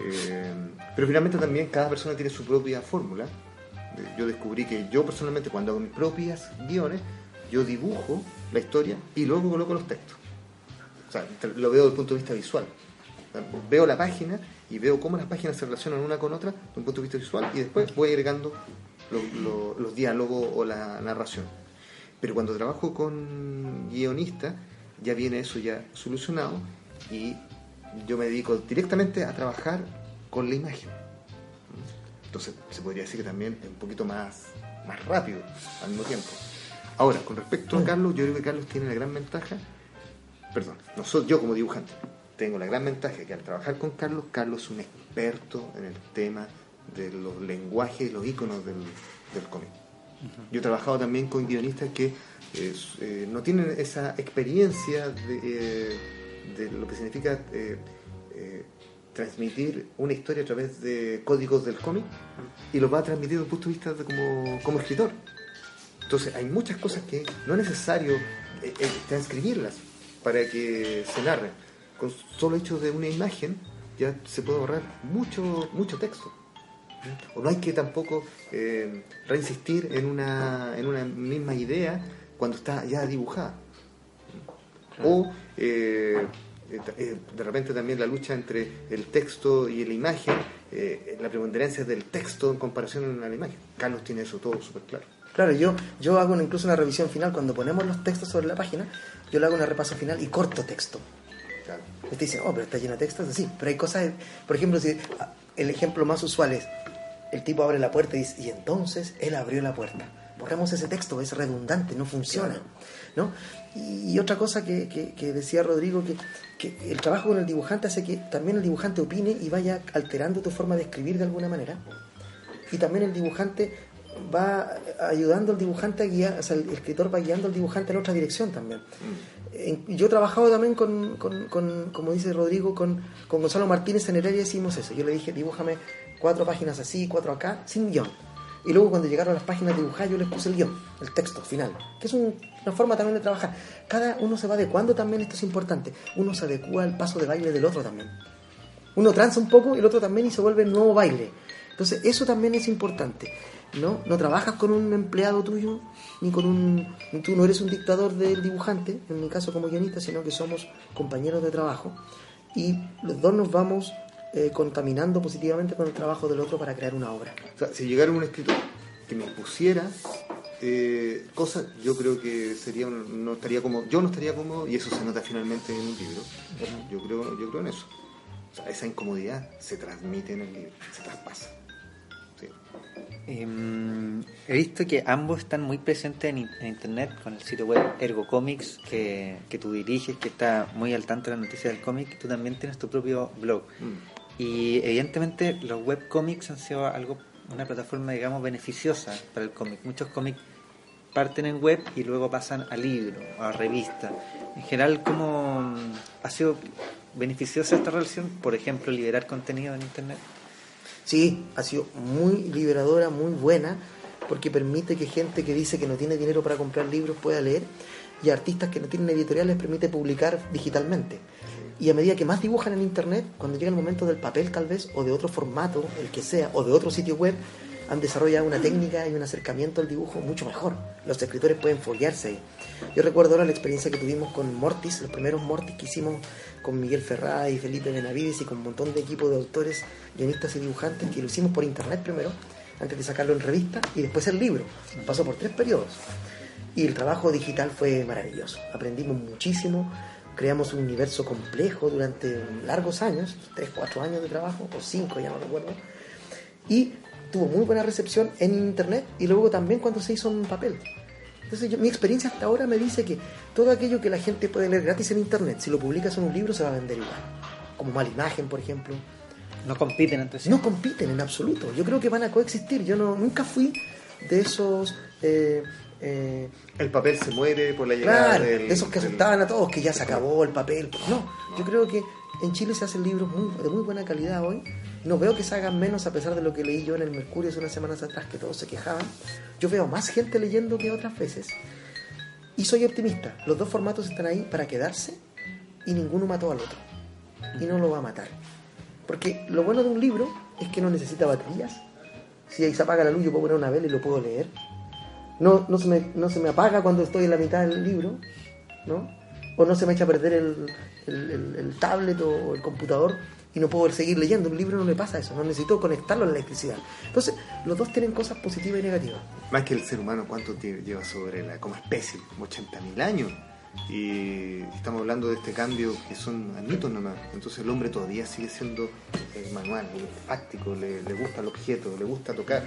eh, pero finalmente también cada persona tiene su propia fórmula. Eh, Yo descubrí que yo personalmente cuando hago mis propias guiones, yo dibujo la historia y luego coloco los textos. O sea, lo veo desde el punto de vista visual. Veo la página y veo cómo las páginas se relacionan una con otra desde un punto de vista visual y después voy agregando lo- lo- los diálogos o la narración. Pero cuando trabajo con guionistas, ya viene eso ya solucionado y yo me dedico directamente a trabajar con la imagen. Entonces se podría decir que también es un poquito más, más rápido al mismo tiempo. Ahora, con respecto a Carlos, yo creo que Carlos tiene la gran ventaja, perdón, no soy yo como dibujante, tengo la gran ventaja que al trabajar con Carlos, Carlos es un experto en el tema de los lenguajes y los iconos del, del cómic. Yo he trabajado también con guionistas que eh, no tienen esa experiencia de, eh, lo que significa eh, transmitir una historia a través de códigos del cómic y lo va a transmitir desde un punto de vista de como, escritor. Entonces hay muchas cosas que no es necesario transcribirlas para que se narren. Con solo hecho de una imagen ya se puede ahorrar mucho, mucho texto. O no hay que tampoco reinsistir en una, en una misma idea cuando está ya dibujada. O eh, eh, eh, de repente también la lucha entre el texto y la imagen, eh, la preponderancia del texto en comparación a la imagen. Carlos tiene eso todo súper claro. Claro, yo, yo hago una- incluso una revisión final. Cuando ponemos los textos sobre la página, yo le hago una repaso final y corto texto. Claro. Usted dice, oh, pero está lleno de textos. Sí, pero hay cosas, por ejemplo, si, ah, el ejemplo más usual es, el tipo abre la puerta y dice, y entonces él abrió la puerta. Borremos ese texto, es redundante, no funciona. ¿no? Y, y otra cosa que, que- que decía Rodrigo, que, que el trabajo con el dibujante hace que también el dibujante opine y vaya alterando tu forma de escribir de alguna manera. Y también el dibujante va ayudando al dibujante a guiar, o sea, el escritor va guiando al dibujante en otra dirección también. En- yo he trabajado también con, con- con, como dice Rodrigo, con, con Gonzalo Martínez en Heredia hicimos eso. Yo le dije, dibújame cuatro páginas así, cuatro acá, sin guion. Y luego cuando llegaron las páginas dibujadas yo les puse el guion, el texto final, que es un- una forma también de trabajar. Cada uno se va adecuando también, esto es importante. Uno se adecua al paso de baile del otro también. Uno tranza un poco y el otro también y se vuelve el nuevo baile. Entonces eso también es importante. ¿no? no trabajas con un empleado tuyo, ni con un... Tú no eres un dictador del dibujante, en mi caso como guionista, sino que somos compañeros de trabajo y los dos nos vamos eh, contaminando positivamente con el trabajo del otro para crear una obra. O sea, si llegara un escritor que me pusiera eh, cosas, yo creo que sería un- no estaría como yo no estaría cómodo y eso se nota finalmente en un libro. Yo creo, yo creo en eso. O sea, esa incomodidad se transmite en el libro, se traspasa. Sí. Em, he visto que ambos están muy presentes en internet con el sitio web Ergo Comics que, que tú diriges, que está muy al tanto de las noticias del cómic. Tú también tienes tu propio blog. Mm. Y evidentemente los webcomics han sido algo, una plataforma, digamos, beneficiosa para el cómic. Muchos cómics parten en web y luego pasan a libro, a revista. En general, ¿cómo mm, ha sido beneficiosa esta relación? Por ejemplo, liberar contenido en internet. Sí, ha sido muy liberadora, muy buena, porque permite que gente que dice que no tiene dinero para comprar libros pueda leer. y artistas que no tienen editorial les permite publicar digitalmente. Y a medida que más dibujan en internet, cuando llega el momento del papel tal vez, o de otro formato, el que sea, o de otro sitio web, han desarrollado una técnica y un acercamiento al dibujo mucho mejor. Los escritores pueden foguearse ahí. Yo recuerdo ahora la experiencia que tuvimos con Mortis, los primeros Mortis que hicimos con Miguel Ferrá y Felipe Benavides y con un montón de equipo de autores, guionistas y dibujantes que lo hicimos por internet primero, antes de sacarlo en revista y después el libro. Pasó por tres periodos. Y el trabajo digital fue maravilloso. Aprendimos muchísimo, creamos un universo complejo durante largos años, tres, cuatro años de trabajo, o cinco, ya no recuerdo. Y tuvo muy buena recepción en internet y luego también cuando se hizo en papel. Entonces yo- mi experiencia hasta ahora me dice que todo aquello que la gente puede leer gratis en internet, si lo publicas en un libro se va a vender igual. Como mala imagen, por ejemplo. No compiten entre sí. No compiten en absoluto. Yo creo que van a coexistir. Yo no, nunca fui de esos... eh, eh, El papel se muere por la llegada Claro, del... esos que del- asustaban a todos, que ya se acabó el papel. No, yo creo que en Chile se hacen libros muy- de muy buena calidad hoy. No veo que se hagan menos a pesar de lo que leí yo en el Mercurio hace unas semanas atrás, que todos se quejaban. Yo veo más gente leyendo que otras veces. Y soy optimista. Los dos formatos están ahí para quedarse y ninguno mató al otro. Y no lo va a matar. Porque lo bueno de un libro es que no necesita baterías. Si ahí se apaga la luz, yo puedo poner una vela y lo puedo leer. No, no, se me, no se me apaga cuando estoy en la mitad del libro, ¿no? O no se me echa a perder el, el- tablet o el computador y no puedo seguir leyendo. Un libro no le pasa eso, no necesito conectarlo a la electricidad. Entonces, los dos tienen cosas positivas y negativas. Más que el ser humano, ¿cuánto lleva sobre la como especie? Como 80.000 años. Y estamos hablando de este cambio que son añitos nomás. Entonces el hombre todavía sigue siendo manual, práctico, le, le gusta el objeto, le gusta tocar.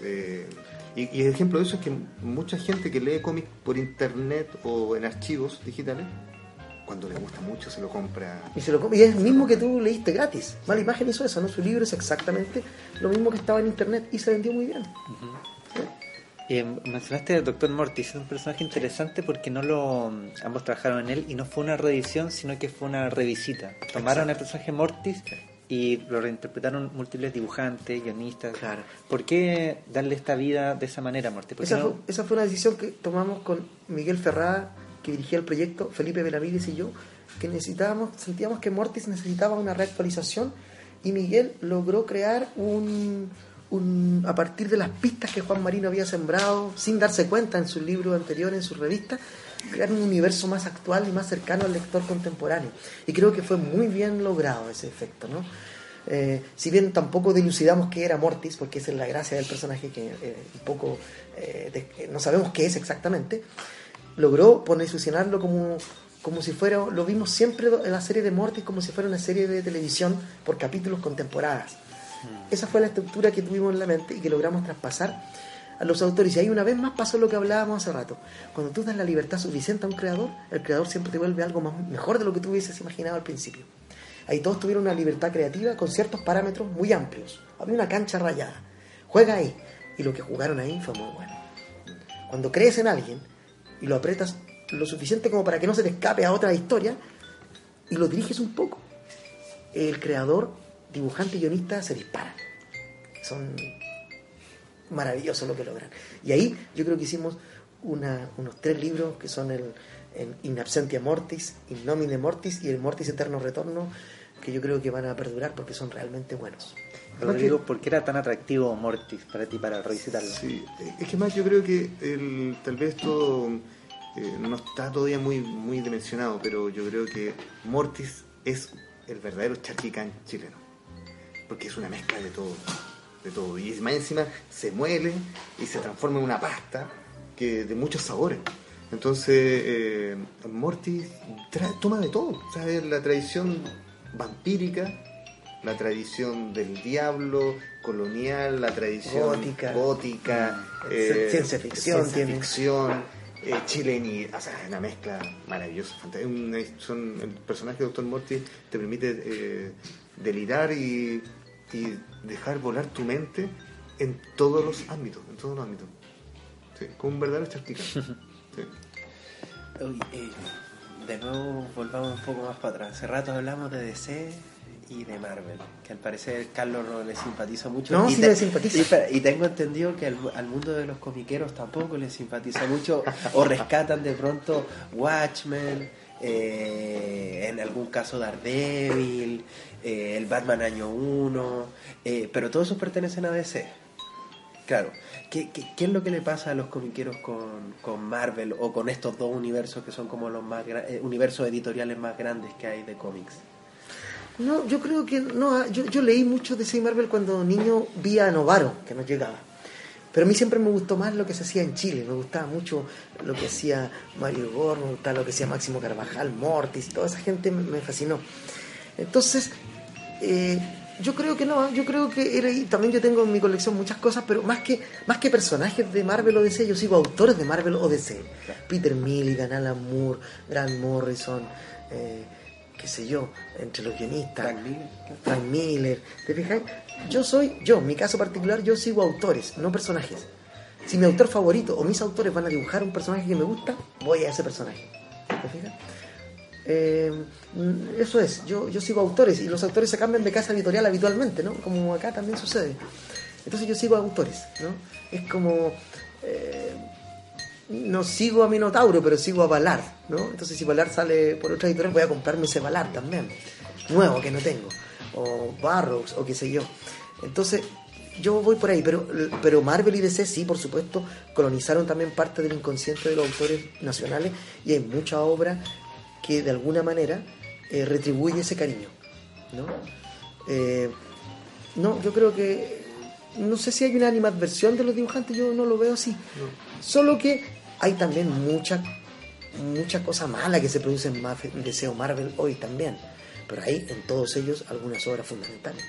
Eh, y, y el ejemplo de eso es que mucha gente que lee cómics por internet o en archivos digitales, cuando le gusta mucho se lo compra. Y, se lo y es el mismo que tú leíste gratis. Mala imagen hizo eso, ¿no? Su libro es exactamente lo mismo que estaba en internet y se vendió muy bien. Eh, mencionaste al Dr. Mortis, es un personaje interesante porque no lo ambos trabajaron en él y no fue una reedición, sino que fue una revisita. Tomaron el personaje Mortis y lo reinterpretaron múltiples dibujantes, guionistas. Claro. ¿Por qué darle esta vida de esa manera a Mortis? ¿Por qué Esa, no- fue, esa fue una decisión que tomamos con Miguel Ferrada, que dirigía el proyecto, Felipe Benavides y yo, que necesitábamos, sentíamos que Mortis necesitaba una reactualización y Miguel logró crear un, un- a partir de las pistas que Juan Marino había sembrado, sin darse cuenta en sus libros anteriores, en sus revistas, crear un universo más actual y más cercano al lector contemporáneo. Y creo que fue muy bien logrado ese efecto, ¿no? Eh, si bien tampoco dilucidamos qué era Mortis, porque esa es la gracia del personaje que eh, un poco eh, de- no sabemos qué es exactamente, logró posicionarlo como, como si fuera, lo vimos siempre en la serie de Mortis como si fuera una serie de televisión por capítulos con temporadas. Esa fue la estructura que tuvimos en la mente y que logramos traspasar a los autores. Y ahí una vez más pasó lo que hablábamos hace rato. Cuando tú das la libertad suficiente a un creador, el creador siempre te vuelve algo más, mejor de lo que tú hubieses imaginado al principio. Ahí todos tuvieron una libertad creativa con ciertos parámetros muy amplios. Había una cancha rayada. Juega ahí. Y lo que jugaron ahí fue muy bueno. Cuando crees en alguien y lo apretas lo suficiente como para que no se te escape a otra historia y lo diriges un poco, el creador, dibujante y guionista se disparan. Son maravillosos lo que logran. Y ahí yo creo que hicimos una- unos tres libros que son el, el In Absentia Mortis, In Nomine Mortis y el Mortis Eterno Retorno, que yo creo que van a perdurar porque son realmente buenos. Rodrigo, ¿por qué era tan atractivo Mortis para ti para revisitarlo? Sí, es que más yo creo que el, tal vez esto eh, no está todavía muy, muy dimensionado, pero yo creo que Mortis es el verdadero charquicán chileno. Porque es una mezcla de todo, de todo. Y más encima se muele y se transforma en una pasta que de muchos sabores. Entonces, eh, Mortis tra- toma de todo. La tradición vampírica, la tradición del diablo colonial, la tradición Gótica. gótica, Mm. eh, Ciencia ficción ciencia tiene. ficción, eh, chileni, o sea, es una mezcla maravillosa. una- son, el personaje de Dr. Morty te permite eh, delirar y, y dejar volar tu mente en todos los ámbitos, en todos los ámbitos. Sí, como un verdadero charquicán. Sí. Uy, eh, de nuevo volvamos un poco más para atrás. Hace rato hablamos de DC y de Marvel. Que al parecer Carlos no le simpatiza mucho. No, y sí le simpatiza. Y, espera, y tengo entendido que al, al mundo de los comiqueros tampoco le simpatiza mucho. o rescatan de pronto Watchmen, eh, en algún caso Daredevil, eh, el Batman Año 1. eh, pero todos esos pertenecen a DC. Claro. ¿Qué, qué, qué es lo que le pasa a los comiqueros con, con Marvel o con estos dos universos que son como los más eh, universos editoriales más grandes que hay de cómics? No, yo creo que no. Yo, yo leí mucho de DC Marvel cuando niño vi a Novaro, que nos llegaba. Pero a mí siempre me gustó más lo que se hacía en Chile. Me gustaba mucho lo que hacía Mario Gore, me gustaba lo que hacía Máximo Carvajal, Mortis, toda esa gente me, me fascinó. Entonces, eh, yo creo que no, yo creo que era, y también yo tengo en mi colección muchas cosas, pero más que, más que personajes de Marvel o DC, yo sigo autores de Marvel o DC. Peter Milligan, Alan Moore, Grant Morrison, eh, qué sé yo, entre los guionistas. Frank Miller. Frank Miller. ¿Te fijas? Yo soy, yo, mi caso particular, yo sigo autores, no personajes. Si mi autor favorito o mis autores van a dibujar un personaje que me gusta, voy a ese personaje. ¿Te fijas? Eh, eso es, yo, yo sigo autores y los autores se cambian de casa editorial habitualmente, ¿no? Como acá también sucede. Entonces yo sigo autores, ¿no? Es como... eh, no sigo a Minotauro, pero sigo a Valar, ¿no? Entonces si Valar sale por otra editorial voy a comprarme ese Valar también, nuevo que no tengo, o Barrocks, o qué sé yo. Entonces yo voy por ahí, pero, pero Marvel y DC sí, por supuesto, colonizaron también parte del inconsciente de los autores nacionales y hay mucha obra que de alguna manera eh, retribuye ese cariño, ¿no? Eh, no, yo creo que no sé si hay una animadversión de los dibujantes, yo no lo veo así. Solo que hay también mucha mucha cosa mala que se produce en DC o Marvel hoy también. Pero hay en todos ellos algunas obras fundamentales.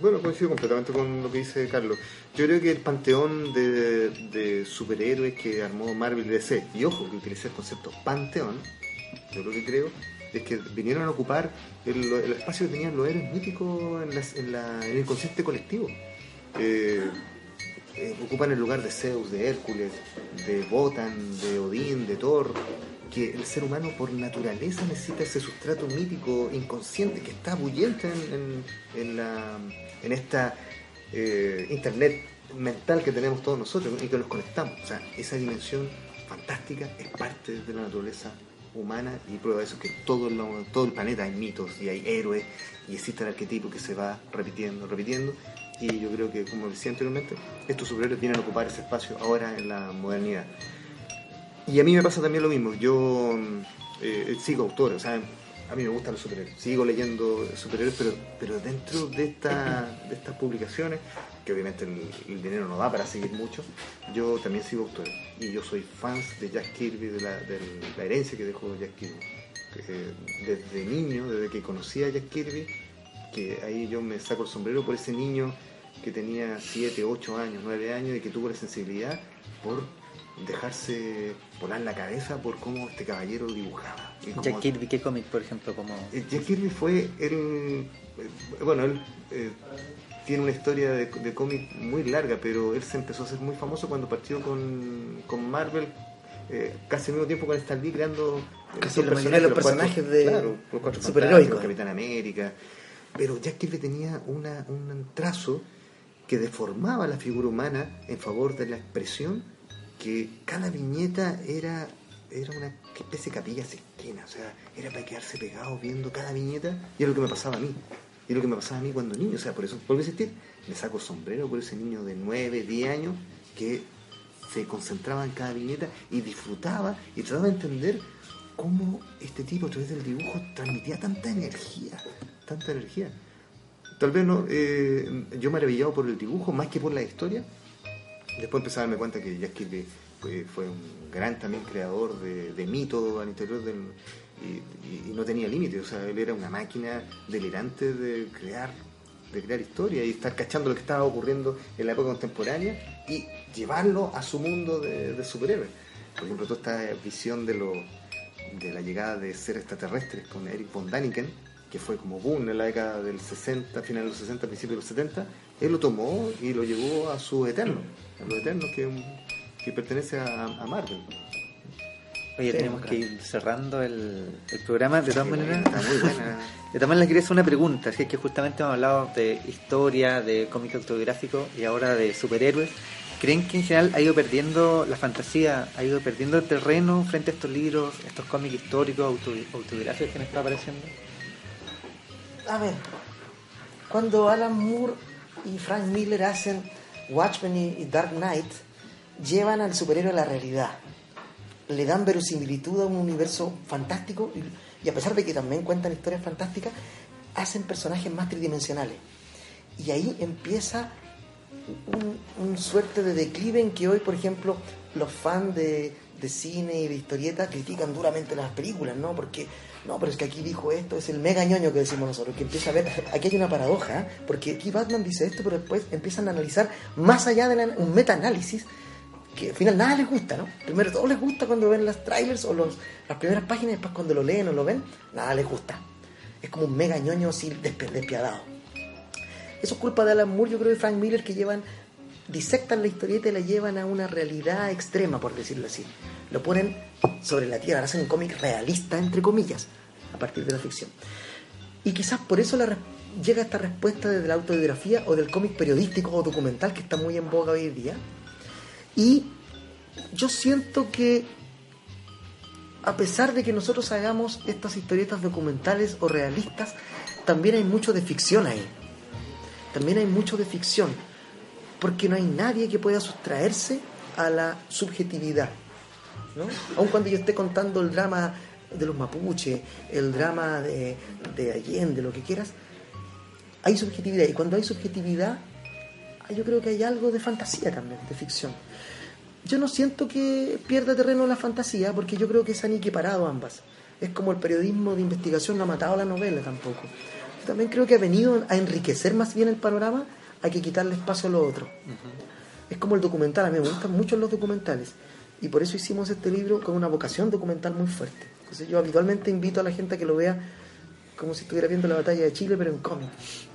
Bueno, coincido completamente con lo que dice Carlos. Yo creo que el panteón de, superhéroes que armó Marvel DC, y ojo que utilicé el concepto panteón, yo lo que creo es que vinieron a ocupar el, espacio que tenían los héroes míticos en, el consciente colectivo. Eh, eh, ocupan el lugar de Zeus, de Hércules, de Wotan, de Odín, de Thor, que el ser humano por naturaleza necesita ese sustrato mítico, inconsciente, que está bullente en, en- la, en esta eh, internet mental que tenemos todos nosotros y que nos conectamos. O sea, esa dimensión fantástica es parte de la naturaleza humana y prueba de eso es que todo el, todo el planeta hay mitos y hay héroes y existe el arquetipo que se va repitiendo, repitiendo y yo creo que como decía anteriormente estos superhéroes vienen a ocupar ese espacio ahora en la modernidad y a mí me pasa también lo mismo. Yo eh, sigo autores o sea a mí me gustan los superhéroes. Sigo leyendo superhéroes pero pero dentro de esta de estas publicaciones que obviamente el, dinero no da para seguir mucho yo también sigo autores y yo soy fan de Jack Kirby de la, de la herencia que dejó Jack Kirby. Eh, desde niño desde que conocí a Jack Kirby que ahí yo me saco el sombrero por ese niño que tenía 7, 8 años, 9 años y que tuvo la sensibilidad por dejarse volar la cabeza por cómo este caballero dibujaba. Y Jack Kirby, ¿qué cómic, por ejemplo? Como... Eh, Jack Kirby fue el... eh, Bueno, él eh, tiene una historia de, de cómic muy larga, pero él se empezó a hacer muy famoso cuando partió con, con Marvel, eh, casi al mismo tiempo con Stan Lee creando... eh, Casi estos la mayoría de los personajes de claro, los superheroicos. Capitán América. Pero Jack Kirby tenía una, un trazo que deformaba la figura humana en favor de la expresión, que cada viñeta era, era una especie de capilla sixtina, o sea, era para quedarse pegado viendo cada viñeta, y es lo que me pasaba a mí, y es lo que me pasaba a mí cuando niño, o sea, por eso, a insistir, me saco sombrero por ese niño de 9, 10 años que se concentraba en cada viñeta y disfrutaba y trataba de entender cómo este tipo a través del dibujo transmitía tanta energía, tanta energía. Tal vez no, eh, yo maravillado por el dibujo más que por la historia. Después empecé a darme cuenta que Jack Kirby fue, un gran también creador de, de mitos al interior del... Y, y- no tenía límites, o sea, él era una máquina delirante de crear de crear historia y estar cachando lo que estaba ocurriendo en la época contemporánea y llevarlo a su mundo de, de superhéroes. Por ejemplo, toda esta visión de lo de la llegada de seres extraterrestres con Eric von Daniken, que fue como boom en la década del 60, final de los 60, principios de los 70, él lo tomó y lo llevó a su Eterno, a los Eternos que, que pertenece a, a Marvel. Oye, Sí, tenemos claro. que ir cerrando el, el programa. De todas maneras, Está de todas maneras, quería hacer una pregunta. Si es que justamente hemos hablado de historia, de cómic autobiográfico y ahora de superhéroes. ¿Creen que en general ha ido perdiendo la fantasía, ha ido perdiendo terreno frente a estos libros, estos cómics históricos, autobi- autobiográficos que han estado apareciendo? A ver, cuando Alan Moore y Frank Miller hacen Watchmen y Dark Knight, llevan al superhéroe a la realidad. Le dan verosimilitud a un universo fantástico y, y a pesar de que también cuentan historias fantásticas, hacen personajes más tridimensionales. Y ahí empieza un, un suerte de declive en que hoy, por ejemplo, los fans de, de cine y de historieta critican duramente las películas, ¿no? Porque, no, pero es que aquí dijo esto, es el mega ñoño que decimos nosotros, que empieza a ver, aquí hay una paradoja, ¿eh? porque aquí Batman dice esto, pero después empiezan a analizar más allá de un meta-análisis, que al final nada les gusta, ¿no? Primero todo les gusta cuando ven las trailers o las primeras páginas, después cuando lo leen o lo ven, nada les gusta. Es como un mega ñoño así despiadado. Eso es culpa de Alan Moore, yo creo, y Frank Miller, que llevan, disectan la historieta y la llevan a una realidad extrema, por decirlo así. Lo ponen sobre la tierra, hacen un cómic realista, entre comillas, a partir de la ficción. Y quizás por eso llega esta respuesta desde la autobiografía o del cómic periodístico o documental que está muy en boga hoy en día. Y yo siento que a pesar de que nosotros hagamos estas historietas documentales o realistas, también hay mucho de ficción ahí. También hay mucho de ficción. Porque no hay nadie que pueda sustraerse a la subjetividad. ¿no? Aun cuando yo esté contando el drama de los mapuches, el drama de, de Allende, lo que quieras, hay subjetividad. Y cuando hay subjetividad, yo creo que hay algo de fantasía también, de ficción. Yo no siento que pierda terreno la fantasía, porque yo creo que se han equiparado ambas. Es como el periodismo de investigación no ha matado la novela tampoco. Yo también creo que ha venido a enriquecer más bien el panorama, hay que quitarle espacio a lo otro. Es como el documental, a mí me gustan mucho los documentales. Y por eso hicimos este libro con una vocación documental muy fuerte. Entonces yo habitualmente invito a la gente a que lo vea como si estuviera viendo la batalla de Chile, pero en cómic.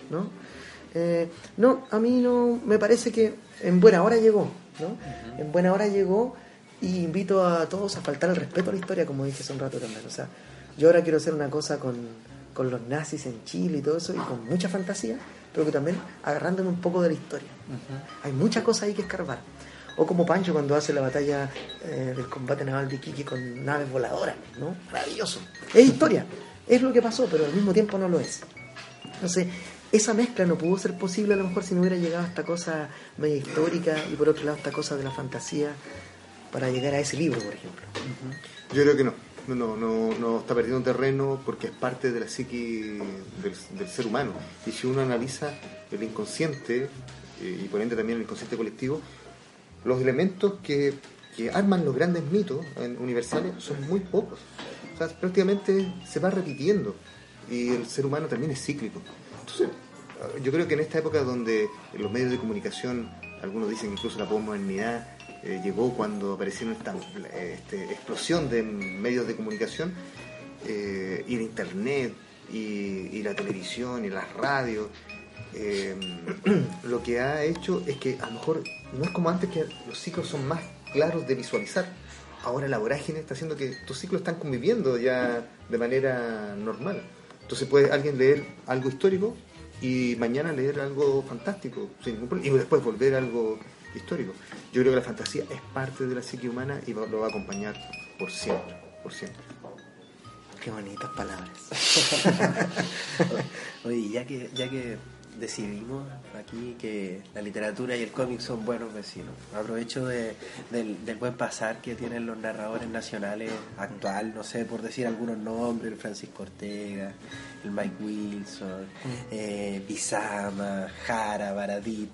¿no? Eh, no, a mí no, me parece que en buena hora llegó. ¿no? En buena hora llegó y invito a todos a faltar el respeto a la historia, como dije hace un rato también. O sea, yo ahora quiero hacer una cosa con, con los nazis en Chile y todo eso, y con mucha fantasía, pero que también agarrándome un poco de la historia. Hay muchas cosas ahí que escarbar. O como Pancho cuando hace la batalla eh, del combate naval de Iquique con naves voladoras, ¿no? Maravilloso. Es historia, es lo que pasó, pero al mismo tiempo no lo es. Entonces, esa mezcla no pudo ser posible a lo mejor si no hubiera llegado esta cosa media histórica y por otro lado esta cosa de la fantasía para llegar a ese libro, por ejemplo. Yo creo que no. No, no, no, está perdiendo terreno porque es parte de la psiqui del, ser humano. Y si uno analiza el inconsciente eh, y por ende también el inconsciente colectivo, los elementos que, que arman los grandes mitos universales son muy pocos. O sea, prácticamente se va repitiendo y el ser humano también es cíclico. Entonces, yo creo que en esta época donde los medios de comunicación, algunos dicen incluso la posmodernidad eh, llegó cuando aparecieron esta eh, este, explosión de medios de comunicación eh, y de internet y, la televisión y las radios, lo que ha hecho es que a lo mejor no es como antes que los ciclos son más claros de visualizar. Ahora la vorágine está haciendo que tus ciclos están conviviendo ya de manera normal. Entonces puede alguien leer algo histórico y mañana leer algo fantástico sin ningún problema, y después volver algo histórico. Yo creo que la fantasía es parte de la psique humana y lo va a acompañar por siempre, por siempre. Qué bonitas palabras. Oye, ya que, ya que decidimos aquí que la literatura y el cómic son buenos vecinos, aprovecho de- del, del buen pasar que tienen los narradores nacionales actual, no sé, por decir algunos nombres, el Francisco Ortega, el Mike Wilson, eh, Bizama, Jara, Baradit.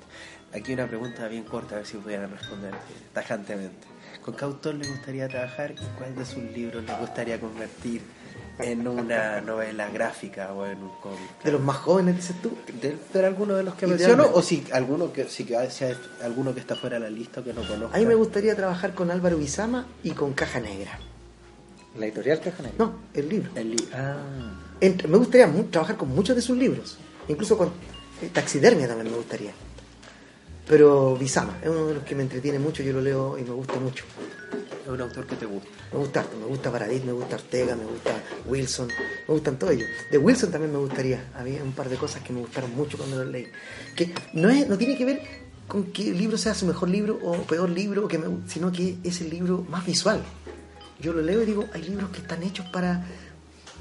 Aquí una pregunta bien corta, a ver si pudieran responder tajantemente. ¿Con qué autor le gustaría trabajar y cuál de sus libros le gustaría convertir en una novela gráfica o en un cómic? De los más jóvenes, dices tú. ¿De, de alguno de los que menciono o si alguno que si que sea alguno que está fuera de la lista o que no conozco? A mí me gustaría trabajar con Álvaro Bizama y con Caja Negra. La editorial Caja Negra. No, el libro. El li- Ah, Entre- me gustaría mu- trabajar con muchos de sus libros. Incluso con eh, Taxidermia también me gustaría. Pero Bisama es uno de los que me entretiene mucho, yo lo leo y me gusta mucho. Es un autor que te gusta. Me gusta me gusta Paradis, me gusta Ortega, me gusta Wilson, me gustan todos ellos. De Wilson también me gustaría, había un par de cosas que me gustaron mucho cuando los leí. Que no, es, no tiene que ver con que el libro sea su mejor libro o peor libro, que me- sino que es el libro más visual. Yo lo leo y digo, hay libros que están hechos para,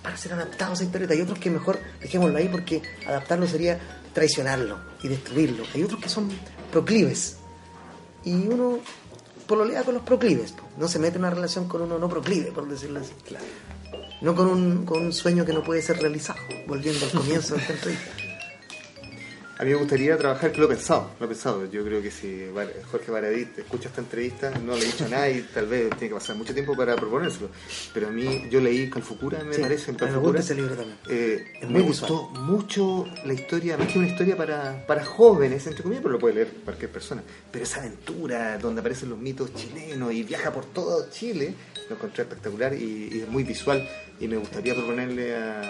para ser adaptados a historieta, y otros que mejor dejémoslo ahí porque adaptarlo sería traicionarlo y destruirlo. Hay otros que son proclives y uno pololea con los proclives, no se mete en una relación con uno no proclive, por decirlo así. No con un, con un sueño que no puede ser realizado, volviendo al comienzo de esta entrevista. A mí me gustaría trabajar, que lo he pensado, lo he pensado. Yo creo que si Jorge Baradit escucha esta entrevista, no le he dicho nada y tal vez tiene que pasar mucho tiempo para proponérselo. Pero a mí, yo leí Calfucura, me Sí, parece, en Calfucura. ese libro también. Eh, Es me gustó mucho la historia, más que una historia para, para jóvenes, entre comillas, pero lo puede leer cualquier persona. Pero esa aventura donde aparecen los mitos chilenos y viaja por todo Chile, lo encontré espectacular y, y es muy visual. Y me gustaría proponerle a,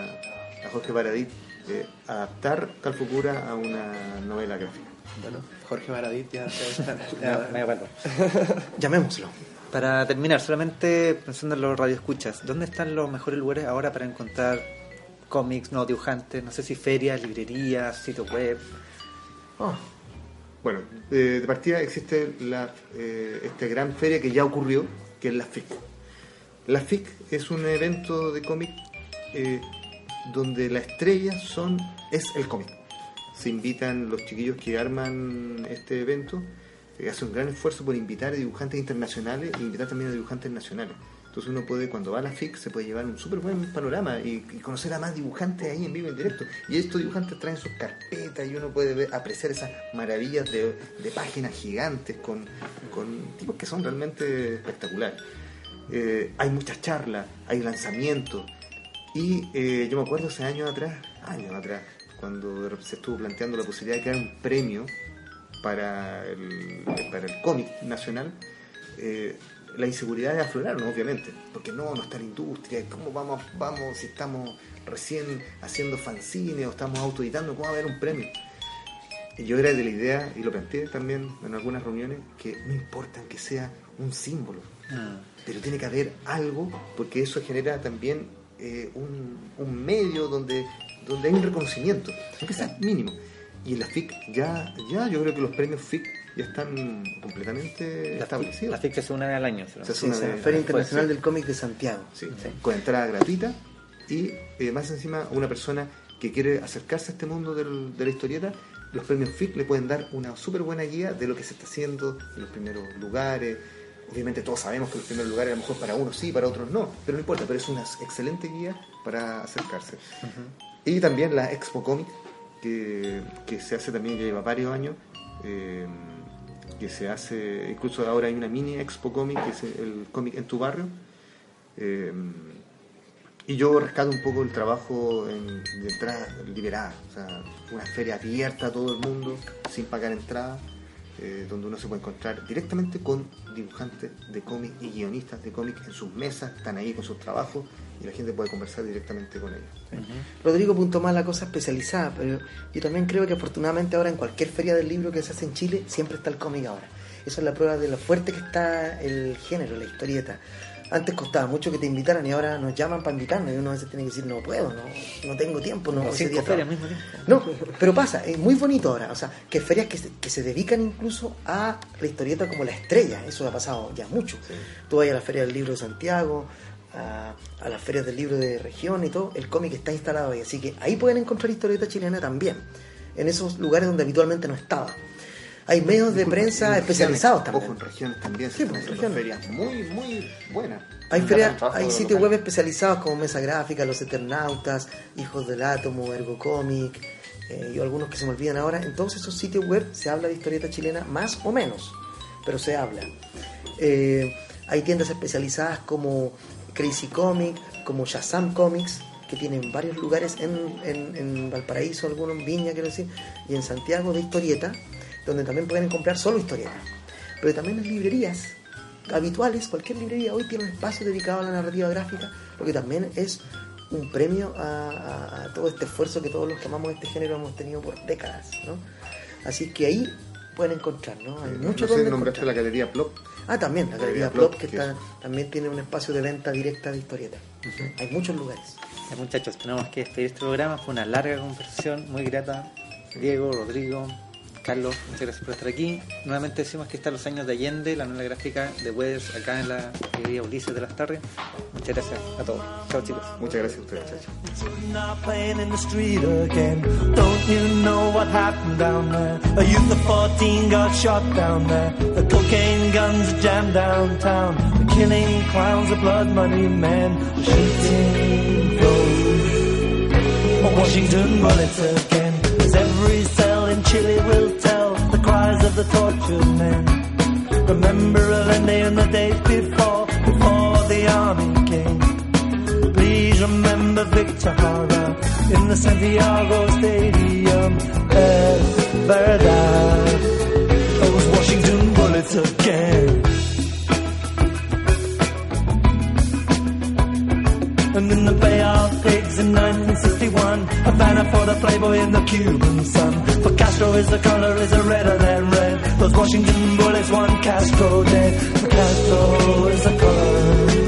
a Jorge Baradit eh, adaptar Calfucura a una novela gráfica. Bueno, Jorge Baradit ya se Me- me acuerdo. Llamémoslo. Para terminar, solamente pensando en los radioescuchas, ¿dónde están los mejores lugares ahora para encontrar cómics, no dibujantes? No sé si ferias, librerías, sitios web. Oh, Bueno, eh, de partida existe la, eh, esta gran feria que ya ocurrió, que es la FIC. La FIC es un evento de cómic eh, donde la estrella son, es el cómic. Se invitan los chiquillos que arman este evento, eh, hacen un gran esfuerzo por invitar a dibujantes internacionales e invitar también a dibujantes nacionales. Entonces uno puede, cuando va a la FIC, se puede llevar un súper buen panorama y, y conocer a más dibujantes ahí en vivo, en directo. Y estos dibujantes traen sus carpetas y uno puede ver- apreciar esas maravillas de, de páginas gigantes con, con tipos que son realmente espectaculares. Eh, hay muchas charlas, hay lanzamientos. Y eh, yo me acuerdo hace años atrás, años atrás, cuando se estuvo planteando la posibilidad de crear un premio para el, para el cómic nacional, eh, la inseguridad de afloraron, obviamente, porque no, no está la industria, ¿cómo vamos, vamos si estamos recién haciendo fanzine o estamos autoeditando, cómo va a haber un premio? Y yo era de la idea, y lo planteé también en algunas reuniones, que no importa que sea un símbolo, pero tiene que haber algo, porque eso genera también eh, un, un medio donde, donde hay un reconocimiento, aunque sea mínimo. Y en la FIC ya, ya yo creo que los premios FIC ya están completamente La, establecidos. la FIC se hace una vez al año. Se hace sí, una de- Feria Internacional del Cómic de Santiago. Sí, con entrada gratuita y eh, más encima una persona que quiere acercarse a este mundo del- de la historieta, los premios FIC le pueden dar una súper buena guía de lo que se está haciendo en los primeros lugares. Obviamente todos sabemos que los primeros lugares a lo mejor para unos sí, para otros no, pero no importa, pero es una excelente guía para acercarse. Y también la Expo Comic, que, que se hace también, ya lleva varios años, eh, que se hace, incluso ahora hay una mini Expo Comic, que es el cómic en tu barrio. Eh, y yo rescato un poco el trabajo en- de entrada liberada, o sea, una feria abierta a todo el mundo, sin pagar entrada, eh, donde uno se puede encontrar directamente con dibujantes de cómic y guionistas de cómic en sus mesas, están ahí con sus trabajos y la gente puede conversar directamente con ellos. Rodrigo apuntó más la cosa especializada, pero yo también creo que afortunadamente ahora en cualquier feria del libro que se hace en Chile siempre está el cómic ahora. Eso es la prueba de lo fuerte que está el género, la historieta. Antes costaba mucho que te invitaran y ahora nos llaman para invitarnos y uno a veces tiene que decir no puedo, no, no tengo tiempo, no cinco día ferias al trabajo". mismo tiempo. No, pero pasa, es muy bonito ahora. O sea, que ferias que se, que se dedican incluso a la historieta como la estrella. Eso ha pasado ya mucho. Tú vas a la Feria del Libro de Santiago, a, a las ferias del libro de región y todo. El cómic está instalado ahí. Así que ahí pueden encontrar historieta chilena también. En esos lugares donde habitualmente no estaba. Hay medios de prensa En especializados regiones, también. Ojo, en regiones también Sí, pues, regiones. ferias muy, muy buenas. Hay, feria- hay sitios local. web especializados como Mesa Gráfica, Los Eternautas, Hijos del Átomo, Ergo Comic, eh, y algunos que se me olvidan ahora. En todos esos sitios web se habla de historieta chilena más o menos, pero se habla. Eh, hay tiendas especializadas como Crazy Comic, como Shazam Comics, que tienen varios lugares en, en- en Valparaíso, algunos en Viña, quiero decir, y en Santiago de historieta, donde también pueden comprar solo historieta. Pero también en librerías habituales, cualquier librería hoy tiene un espacio dedicado a la narrativa gráfica, lo que también es un premio a, a- a todo este esfuerzo que todos los que amamos este género hemos tenido por décadas. ¿no? Así que ahí pueden encontrar, ¿no? Hay No mucho sé, donde nombraste encontrar. la galería Plop. Ah, también, la Galería Galería Plop, Plop, que que está, es- también tiene un espacio de venta directa de historietas. Hay muchos lugares. Ya, muchachos, tenemos que despedir este programa. Fue una larga conversación, muy grata. Diego, Rodrigo, Carlos, muchas gracias por estar aquí. Nuevamente decimos que está Los Años de Allende, la novela gráfica de Weathers, acá en la librería Ulises de las Tardes. Muchas gracias a todos. Chao, chicos. Muchas gracias a ustedes, muchachos. Now playing in the street again. Don't you know what happened down there? A youth of 14 got shot down there. The cocaine guns jammed downtown. The killing clowns, the blood money men. The shooting those. Washington bullets again. Every in Chile will tell the cries of the tortured men. Remember Allende and the day before, before the army came. Please remember Victor Hara in the Santiago Stadium. Verdad. Those Washington bullets again. And in the Bay of Pigs in 1961, a banner for the Playboy in the Cuban sun. For Castro is the color is a redder than red. Those Washington bullets, one Castro dead. For Castro is the color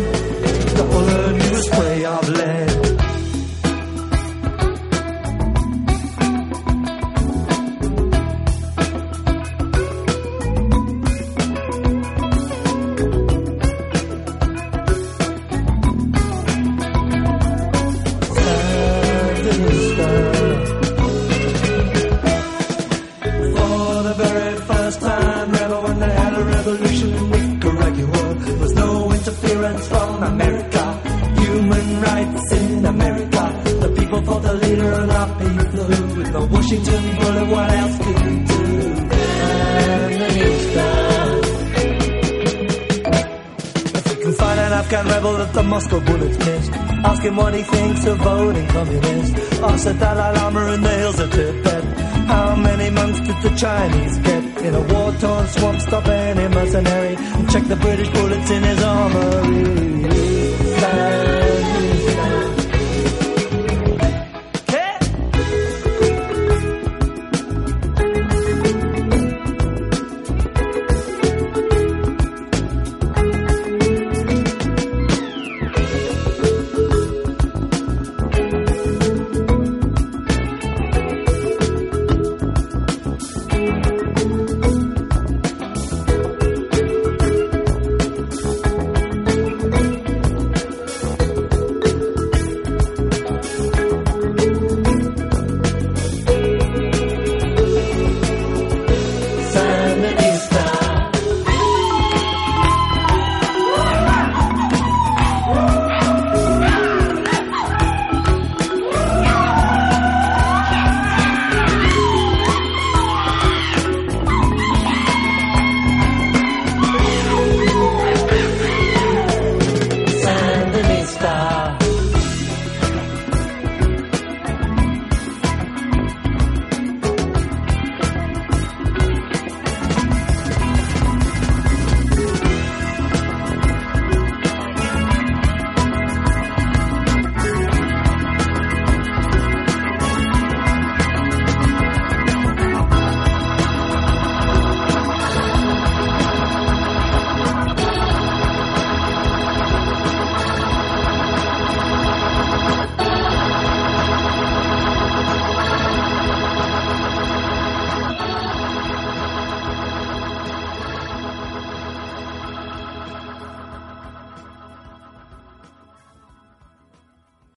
the British